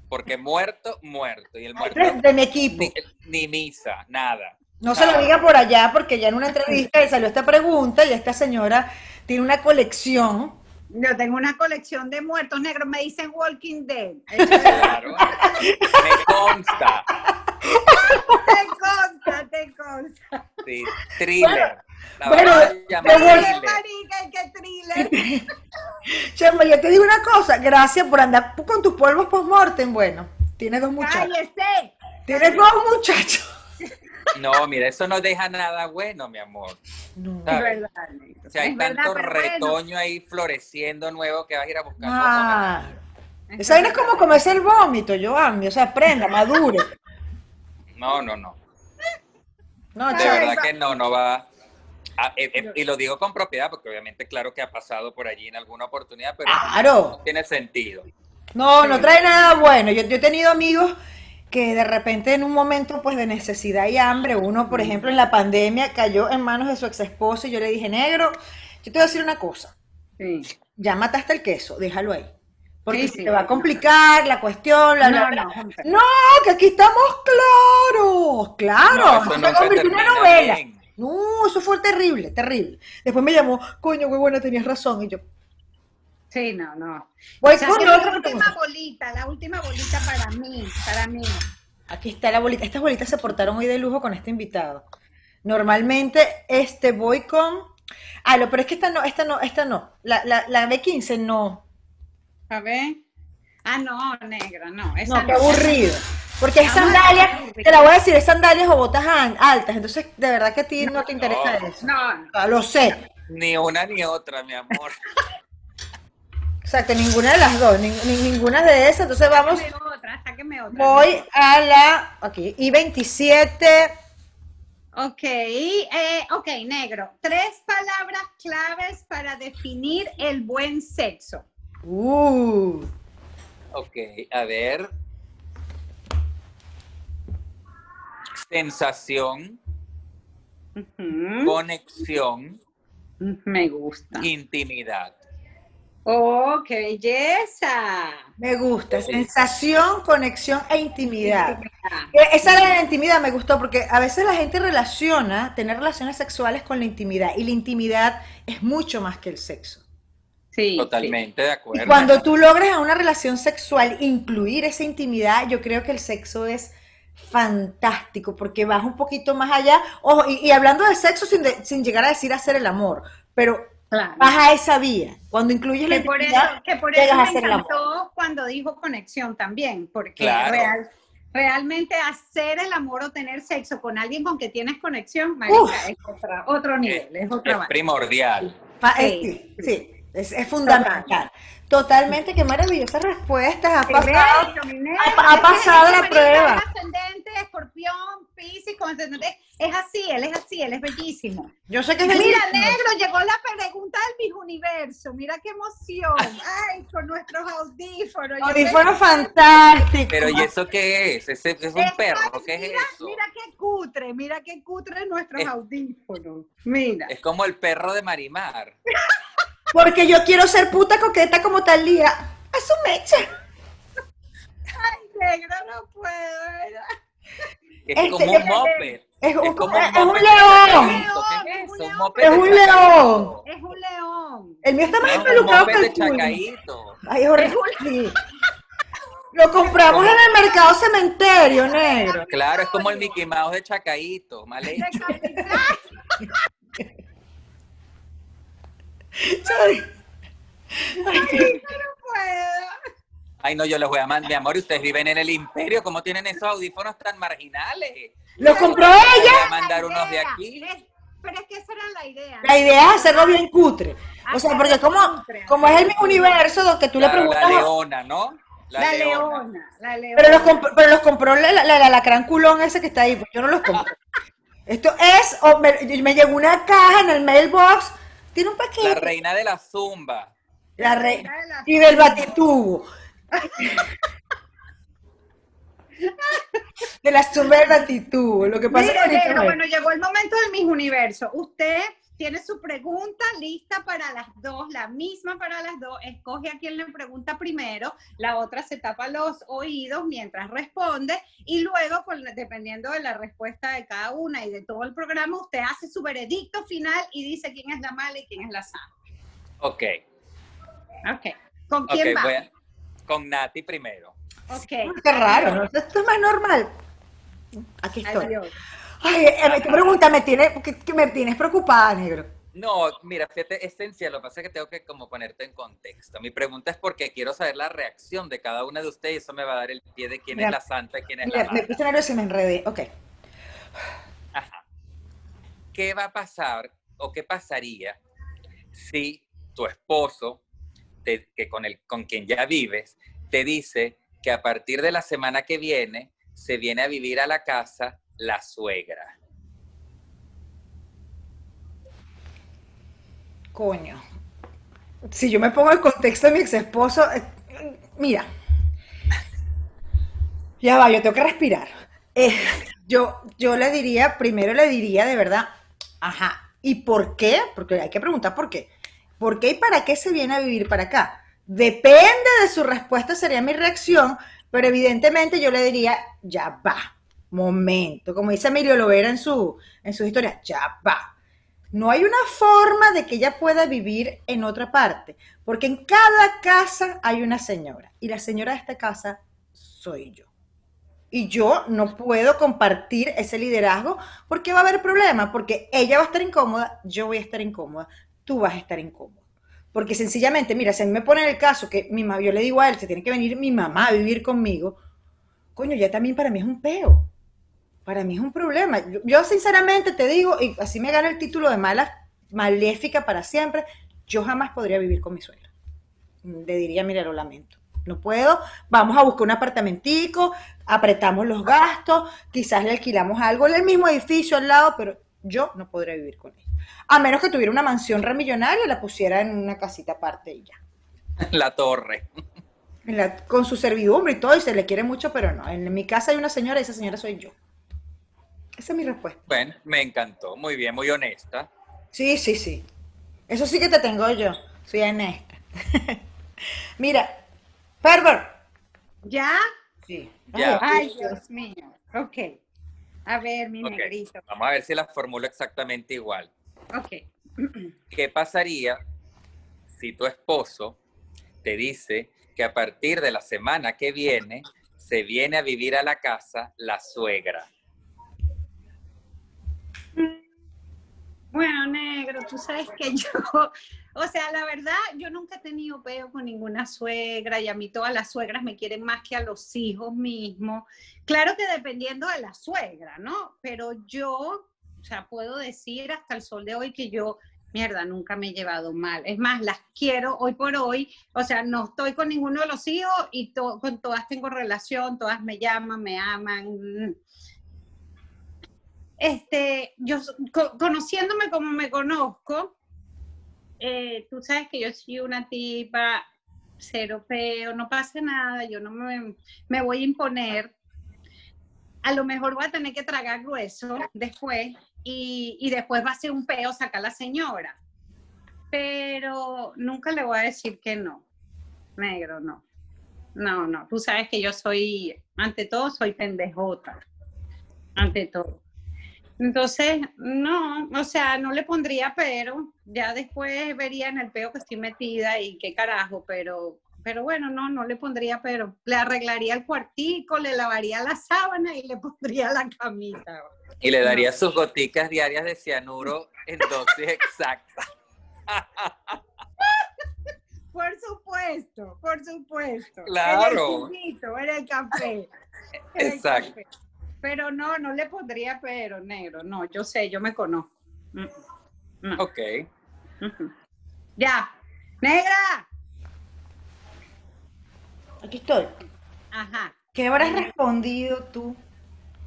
Porque muerto, muerto. Y el muerto, de mi equipo. ni, ni misa, nada. No se lo diga por allá porque ya en una entrevista le salió esta pregunta y esta señora tiene una colección. Yo tengo una colección de muertos negros, me dicen Walking Dead. Claro. Me consta. Te consta, te consta. Sí, thriller. La Bueno, pero bueno. Qué thriller. marica, qué thriller. Chema, yo te digo una cosa, gracias por andar con tus polvos post-mortem. Bueno, tienes dos muchachos. Cállese. Tienes dos muchachos. No, mira, eso no deja nada bueno, mi amor. No. Es verdad. O sea, hay Es verdad, tanto pero bueno, retoño ahí floreciendo nuevo que vas a ir a buscar. Ah, es esa vaina es como comerse el vómito, Joami. O sea, aprenda, madure. No, no, no. No, De verdad va- que no, no va. a- eh, eh, y lo digo con propiedad, porque obviamente, claro que ha pasado por allí en alguna oportunidad, pero Claro. no tiene sentido. No, no trae nada bueno. Yo, yo he tenido amigos que de repente en un momento pues de necesidad y hambre, uno por ejemplo en la pandemia cayó en manos de su ex esposo y yo le dije, negro, yo te voy a decir una cosa, Sí. ya mataste el queso, déjalo ahí. Porque Sí, se sí. te va a complicar la cuestión, bla, No, bla. no. No, que aquí estamos claros, claro, No, se convirtió en una novela. bien. No, eso fue terrible, terrible. Después me llamó, coño, muy bueno, tenías razón. Y yo, Sí, no, no. voy O sea, con la última bolita, la última bolita para mí, para mí. Aquí está la bolita. Estas bolitas se portaron hoy de lujo con este invitado. Normalmente, este voy con. Ah, pero es que esta no, esta no, esta no. La, la, la B15 no. A ver. Ah, no, negra, no. Esa No, qué aburrido. Porque es sandalias, te la voy a decir, es sandalias o botas altas. Entonces, de verdad que a ti no te interesa No. eso. No, no. Lo sé. Ni una ni otra, mi amor. Exacto, ninguna de las dos, ni, ni- ninguna de esas. Entonces vamos, Sáqueme otra, sáqueme otra. voy a la, aquí, I27. Ok, eh, ok, negro. Tres palabras claves para definir el buen sexo. Uh, Ok, a ver. Sensación, conexión, Me gusta. intimidad. Oh, qué belleza. me gusta. Sensación, conexión e intimidad. Ah, Eh, Esa era la intimidad, me gustó, porque a veces la gente relaciona tener relaciones sexuales con la intimidad, y la intimidad es mucho más que el sexo. Sí. Totalmente de Y acuerdo. cuando tú logras a una relación sexual incluir esa intimidad, yo creo que el sexo es fantástico, porque vas un poquito más allá. Ojo, y, y hablando de sexo sin, de- sin llegar a decir hacer el amor, pero Claro. vas a esa vía. Cuando incluyes la por eso, intimidad, que por llegas eso a me hacer el amor. encantó cuando dijo conexión también, porque Claro. real- realmente hacer el amor o tener sexo con alguien con que tienes conexión, marica, Uf. es otra- otro nivel, es otra Es primordial. sí, es, es fundamental. Totalmente, qué maravillosas respuestas. Ha pasado. ha- Es pasado es la prueba. es ascendente, escorpión, piscis, con ascendente. Es así, él es así, él es bellísimo. Yo sé que es Mira, bellísimo. negro, llegó la pregunta del Miss Universo. Mira qué emoción. Ay, con nuestros audífonos. Yo Audífono sé- fantástico. Pero ¿y eso qué es? ¿Ese es un perro? es- ¿Qué es mira, eso? Mira qué cutre, mira qué cutre nuestros Es- audífonos. Mira. Es como el perro de Marimar. Porque yo quiero ser puta coqueta como tal día. A su mecha. Negro, no puedo, ¿verdad? Es Este, como un moped. Es un, como es un león. ¿Qué es Es un león. moped Es un león. Es un león. El mío está más empelucado que el de tuyo. Ay, es horrible. Lo compramos en el mercado cementerio, negro. Claro, es como el Mickey Mouse de Chacaíto, mal Ay, No puedo. Ay, no, yo les voy a mandar, mi amor, y ustedes viven en el imperio, ¿cómo tienen esos audífonos tan marginales? Lo compró ella. voy a mandar unos de aquí. es- pero es que esa era la idea. La idea es hacerlo bien cutre. O sea, porque como, como es el universo donde tú le preguntas. la leona, ¿no? La leona, la leona. Pero los, comp- pero los compró la, la, la, la gran culón ese que está ahí. Pues yo no los compré. Esto es, o me, me llegó una caja en el mailbox, tiene un La paquete. reina de la zumba. La La reina. de la Y del batitubo. De la zumba del batitubo. Lo que pasa Mire, es que bueno, llegó el momento del Miss Universo. Usted tiene su pregunta lista para las dos, la misma para las dos. Escoge a quien le pregunta primero, la otra se tapa los oídos mientras responde y luego, dependiendo de la respuesta de cada una y de todo el programa, usted hace su veredicto final y dice quién es la mala y quién es la sana. Ok, Ok. ¿Con quién va? voy a- con Nati primero. Ok. Qué raro, ¿no? Esto es más normal. Aquí estoy. Adiós. Ay, eh, tu pregunta me tiene, que, me tienes preocupada, negro. No, mira, fíjate, es sencillo, lo que pasa es que tengo que como ponerte en contexto. Mi pregunta es porque quiero saber la reacción de cada una de ustedes y eso me va a dar el pie de quién Mira, es la santa y quién es Mira, la me puse nerviosa y me enredé. Ok. Ajá. ¿Qué va a pasar o qué pasaría si tu esposo, te- que con, el, con quien ya vives, te dice que a partir de la semana que viene se viene a vivir a la casa la suegra? Coño. Si yo me pongo el contexto de mi ex esposo, eh, mira. Ya va, yo tengo que respirar. Eh, yo, yo le diría, primero le diría de verdad, ajá, ¿y por qué? Porque hay que preguntar por qué. ¿Por qué y para qué se viene a vivir para acá? Depende de su respuesta, sería mi reacción, pero evidentemente yo le diría, ya va, momento, como dice Emilio Lovera en su, en su historia, ya va. No hay una forma de que ella pueda vivir en otra parte, porque en cada casa hay una señora y la señora de esta casa soy yo. Y yo no puedo compartir ese liderazgo porque va a haber problema, porque ella va a estar incómoda, yo voy a estar incómoda, tú vas a estar incómodo. Porque sencillamente, mira, si a mí me ponen el caso que mi mamá, yo le digo a él, se tiene que venir mi mamá a vivir conmigo, coño, ya también para mí es un peo. Para mí es un problema. Yo, yo sinceramente te digo, y así me gana el título de mala, maléfica para siempre, yo jamás podría vivir con mi suegra. Le diría, mira, lo lamento. No puedo, vamos a buscar un apartamentico, apretamos los gastos, quizás le alquilamos algo en el mismo edificio al lado, pero yo no podría vivir con ella. A menos que tuviera una mansión remillonaria, la pusiera en una casita aparte y ya. La torre. La- con su servidumbre y todo, y se le quiere mucho, pero no. En mi casa hay una señora y esa señora soy yo. Esa es mi respuesta. Bueno, me encantó. Muy bien, muy honesta. Sí, sí, sí. Eso sí que te tengo yo. Soy honesta. Mira, Ferber. ¿Ya? Sí. Ya. Ay, Dios mío. Ok. A ver, mi Ok. negrito. Vamos a ver si la formulo exactamente igual. Ok. ¿Qué pasaría si tu esposo te dice que a partir de la semana que viene se viene a vivir a la casa la suegra? Bueno, negro, tú sabes que yo, o sea, la verdad, yo nunca he tenido peo con ninguna suegra y a mí todas las suegras me quieren más que a los hijos mismos. Claro que dependiendo de la suegra, ¿no? Pero yo, o sea, puedo decir hasta el sol de hoy que yo, mierda, nunca me he llevado mal. Es más, las quiero hoy por hoy. O sea, no estoy con ninguno de los hijos y con todas tengo relación, todas me llaman, me aman. Este, yo co- conociéndome como me conozco, eh, tú sabes que yo soy una tipa cero peo, no pasa nada, yo no me, me voy a imponer. A lo mejor voy a tener que tragar grueso después y, y después va a ser un peo sacar a la señora. Pero nunca le voy a decir que no. Negro, no. No, no. Tú sabes que yo soy, ante todo, soy pendejota. Ante todo. Entonces, no, o sea, no le pondría pero, ya después vería en el peo que estoy metida y qué carajo, pero, pero bueno, no, no le pondría pero. Le arreglaría el cuartico, le lavaría la sábana y le pondría la camita. Y le daría sus goticas diarias de cianuro en dosis exacta. Por supuesto, por supuesto. Claro. En el juguito, en el café. en el Exacto. café. Pero no, no le pondría pero, negro, no, yo sé, yo me conozco. Mm, no. Ok. Ya. Negra. Aquí estoy. Ajá. ¿Qué habrás respondido tú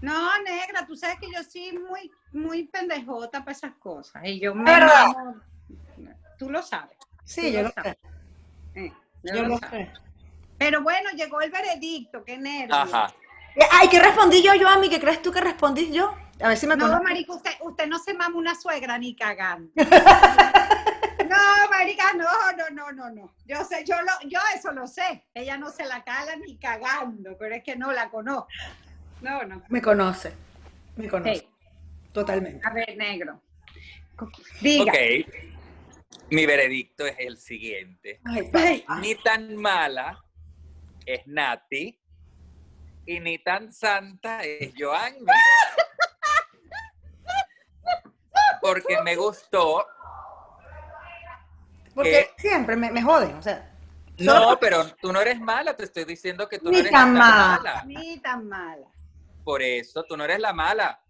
No, negra, tú sabes que yo sí muy, muy pendejota para esas cosas. Y yo me ¿Verdad? mamo- Tú lo sabes. Sí, yo lo lo sé. sabes. eh, yo Yo lo sé. Pero bueno, llegó el veredicto, qué nervio. Ajá. Eh, Ay, ¿qué respondí yo, Yoami? ¿Qué crees tú que respondí yo? A ver si me No, marica, usted, usted no se mama una suegra ni cagando. No, marica, no, no, no, no, no. Yo sé, yo lo, yo eso lo sé. Ella no se la cala ni cagando, pero es que no la conozco. No, no. Me conoce. Me conoce. Hey, Totalmente. a ver, negro. Diga. Ok. Mi veredicto es el siguiente. Ay, Ay, Ni tan mala es Nati y ni tan santa es Joanny. Porque me gustó. Porque siempre me, me joden, o sea. No, pero tú no eres mala, te estoy diciendo que tú Ni no eres tan la mala. mala. Ni tan mala. Por eso, tú no eres la mala,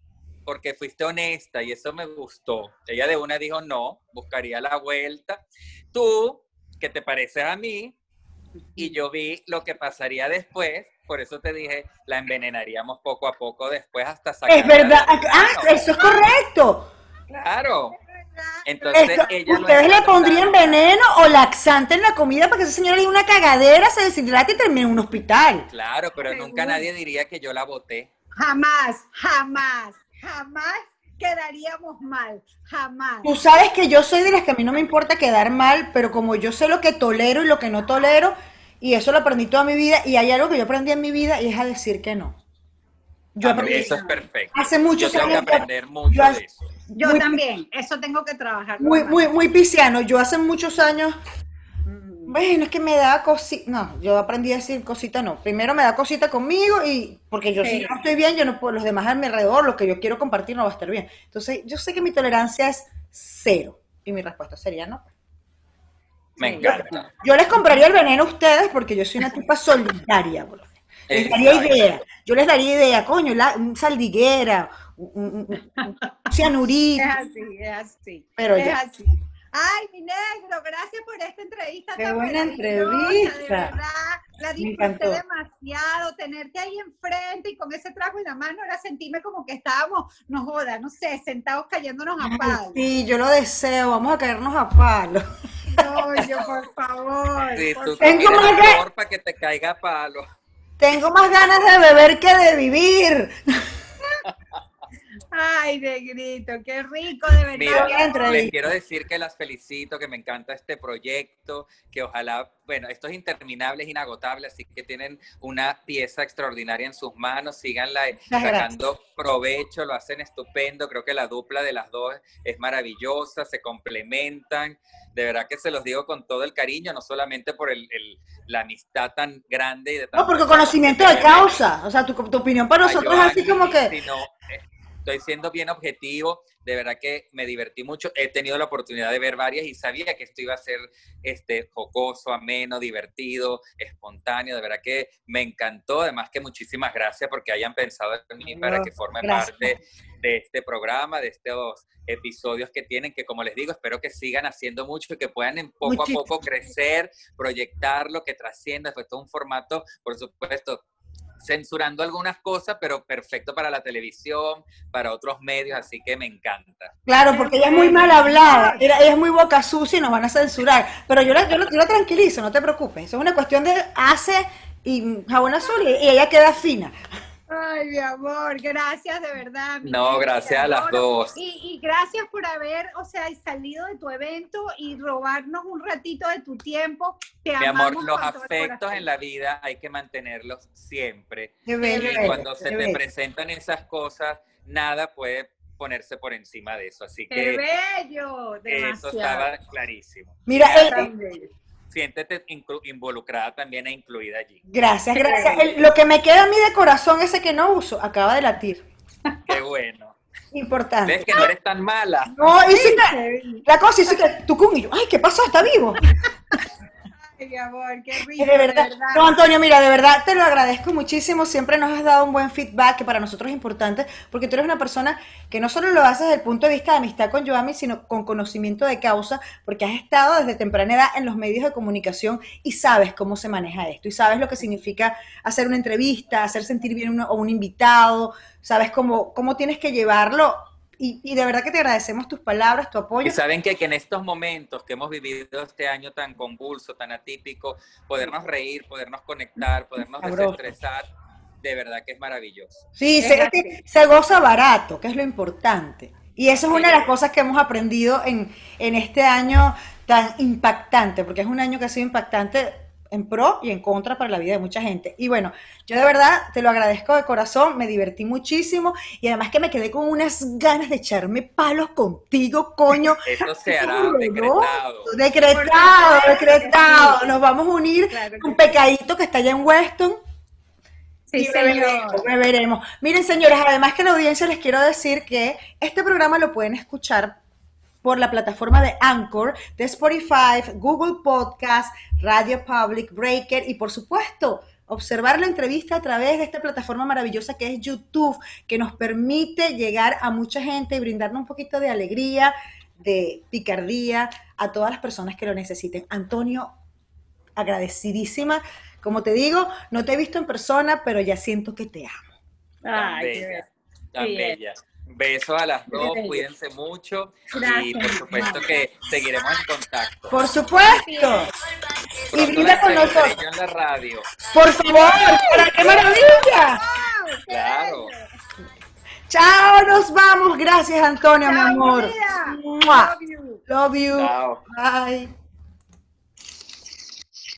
porque fuiste honesta y eso me gustó. Ella de una dijo no, buscaría la vuelta. Tú, que te pareces a mí, y yo vi lo que pasaría después, por eso te dije, la envenenaríamos poco a poco después hasta sacar. Es verdad. Ah, eso es correcto. Claro. Entonces Esto- ella ¿Ustedes es le pondrían veneno o laxante en la comida para que esa señora le dé una cagadera, se deshidrate y termine en un hospital? Claro, pero Seguro. nunca nadie diría que yo la voté. Jamás, jamás, jamás quedaríamos mal. Jamás. Tú sabes que yo soy de las que a mí no me importa quedar mal, pero como yo sé lo que tolero y lo que no tolero, y eso lo aprendí toda mi vida, y hay algo que yo aprendí en mi vida y es a decir que no. Yo aprendí eso es perfecto. hace muchos yo tengo que años. aprender mucho yo hace- de eso. Yo muy- también, eso tengo que trabajar. Muy, muy, muy pisciano. Yo hace muchos años, Mm. bueno, es que me da cosita. No, yo aprendí a decir cosita no. Primero me da cosita conmigo y porque yo si Sí. no estoy bien, yo no puedo, los demás a mi alrededor, lo que yo quiero compartir no va a estar bien. Entonces, yo sé que mi tolerancia es cero. Y mi respuesta sería no. Me Sí. encanta. Yo les compraría el veneno a ustedes porque yo soy una tipa solidaria, bro. Les daría idea. Yo les daría idea, coño, la, un saldiguera, un, un- cianurito. Es así, es así. Pero es ya. así. Ay, mi negro, gracias por esta entrevista. Qué tan buena entrevista. De verdad, la Me disfruté demasiado. Tenerte ahí enfrente y con ese trago en la mano, ahora sentirme como que estábamos, no joda, no sé, sentados cayéndonos a palo. Sí, yo lo deseo, vamos a caernos a palo. No, yo, por favor. Sí, por tú Tengo más que- amor para que te caiga palo. Tengo más ganas de beber que de vivir. Ay, negrito, qué rico, de verdad. Mira, les quiero decir que las felicito, que me encanta este proyecto, que ojalá, bueno, esto es interminable, es inagotable, así que tienen una pieza extraordinaria en sus manos, síganla eh, Muchas sacando provecho, lo hacen estupendo, creo que la dupla de las dos es maravillosa, se complementan, de verdad que se los digo con todo el cariño, no solamente por el, el- la amistad tan grande y de No, tantos porque conocimiento de causa. O sea, tu, tu opinión para nosotros es así como que. sino, eh, estoy siendo bien objetivo, de verdad que me divertí mucho, he tenido la oportunidad de ver varias y sabía que esto iba a ser este, jocoso, ameno, divertido, espontáneo, de verdad que me encantó, además que muchísimas gracias porque hayan pensado en mí para No, que gracias. parte de este programa, de estos episodios que tienen, que como les digo, espero que sigan haciendo mucho y que puedan en poco Muchísimo. a poco crecer, proyectarlo, que trascienda, pues todo un formato, por supuesto, censurando algunas cosas, pero perfecto para la televisión, para otros medios, así que me encanta. Claro, porque ella es muy mal hablada, ella, es muy boca sucia y nos van a censurar. Pero yo la, yo, la- yo la tranquilizo, no te preocupes. Es una cuestión de hace y jabón azul y ella queda fina. Ay, mi amor, gracias de verdad. mi No, gracias a las dos. Y, y gracias por haber, o sea, salido de tu evento y robarnos un ratito de tu tiempo. Te Mi amor, los afectos en la vida hay que mantenerlos siempre. Qué bello, Y bello, cuando se qué te bello. presentan esas cosas, nada puede ponerse por encima de eso. Así ¡Qué que bello! eso Demasiado. estaba clarísimo. Mira, el- bello. Siéntete inclu- involucrada también e incluida allí. gracias, gracias. El- lo que me queda a mí de corazón, ese que no uso, acaba de latir. Qué bueno. Importante. Ves que no eres tan mala. No, y sí que- la cosa dice que tu y yo, ay, ¿qué pasó? ¿Está vivo? Qué rico. de verdad. No, Antonio, mira, de verdad te lo agradezco muchísimo. Siempre nos has dado un buen feedback que para nosotros es importante, porque tú eres una persona que no solo lo haces desde el punto de vista de amistad con Joami, sino con conocimiento de causa, porque has estado desde temprana edad en los medios de comunicación y sabes cómo se maneja esto, y sabes lo que significa hacer una entrevista, hacer sentir bien a un invitado, sabes cómo, cómo tienes que llevarlo y, de verdad que te agradecemos tus palabras, tu apoyo. Y saben que, que en estos momentos que hemos vivido este año tan convulso, tan atípico, podernos reír, podernos conectar, podernos desestresar, de verdad que es maravilloso. Sí, se, se, goza barato, que es lo importante. Y eso es una de las cosas que hemos aprendido en, en este año tan impactante, porque es un año que ha sido impactante en pro y en contra para la vida de mucha gente. Y bueno, yo de verdad te lo agradezco de corazón, me divertí muchísimo y además que me quedé con unas ganas de echarme palos contigo, coño. Eso se hará decretado. Decretado, decretado. Nos vamos a unir con Pecadito que está allá en Weston. Sí, señor. me veremos. Miren, señores, además que la audiencia les quiero decir que este programa lo pueden escuchar por la plataforma de Anchor, de Spotify, Google Podcast, Radio Public, Breaker y por supuesto observar la entrevista a través de esta plataforma maravillosa que es YouTube, que nos permite llegar a mucha gente y brindarnos un poquito de alegría, de picardía a todas las personas que lo necesiten. Antonio, agradecidísima. Como te digo, no te he visto en persona, pero ya siento que te amo. Tan bella, tan bella. Besos a las dos, cuídense mucho y por supuesto que seguiremos en contacto. Por supuesto. y brinda con nosotros. En la radio. Por favor, qué maravilla. Claro. Chao, nos vamos. Gracias, Antonio, mi amor. Love you. Love you. Bye.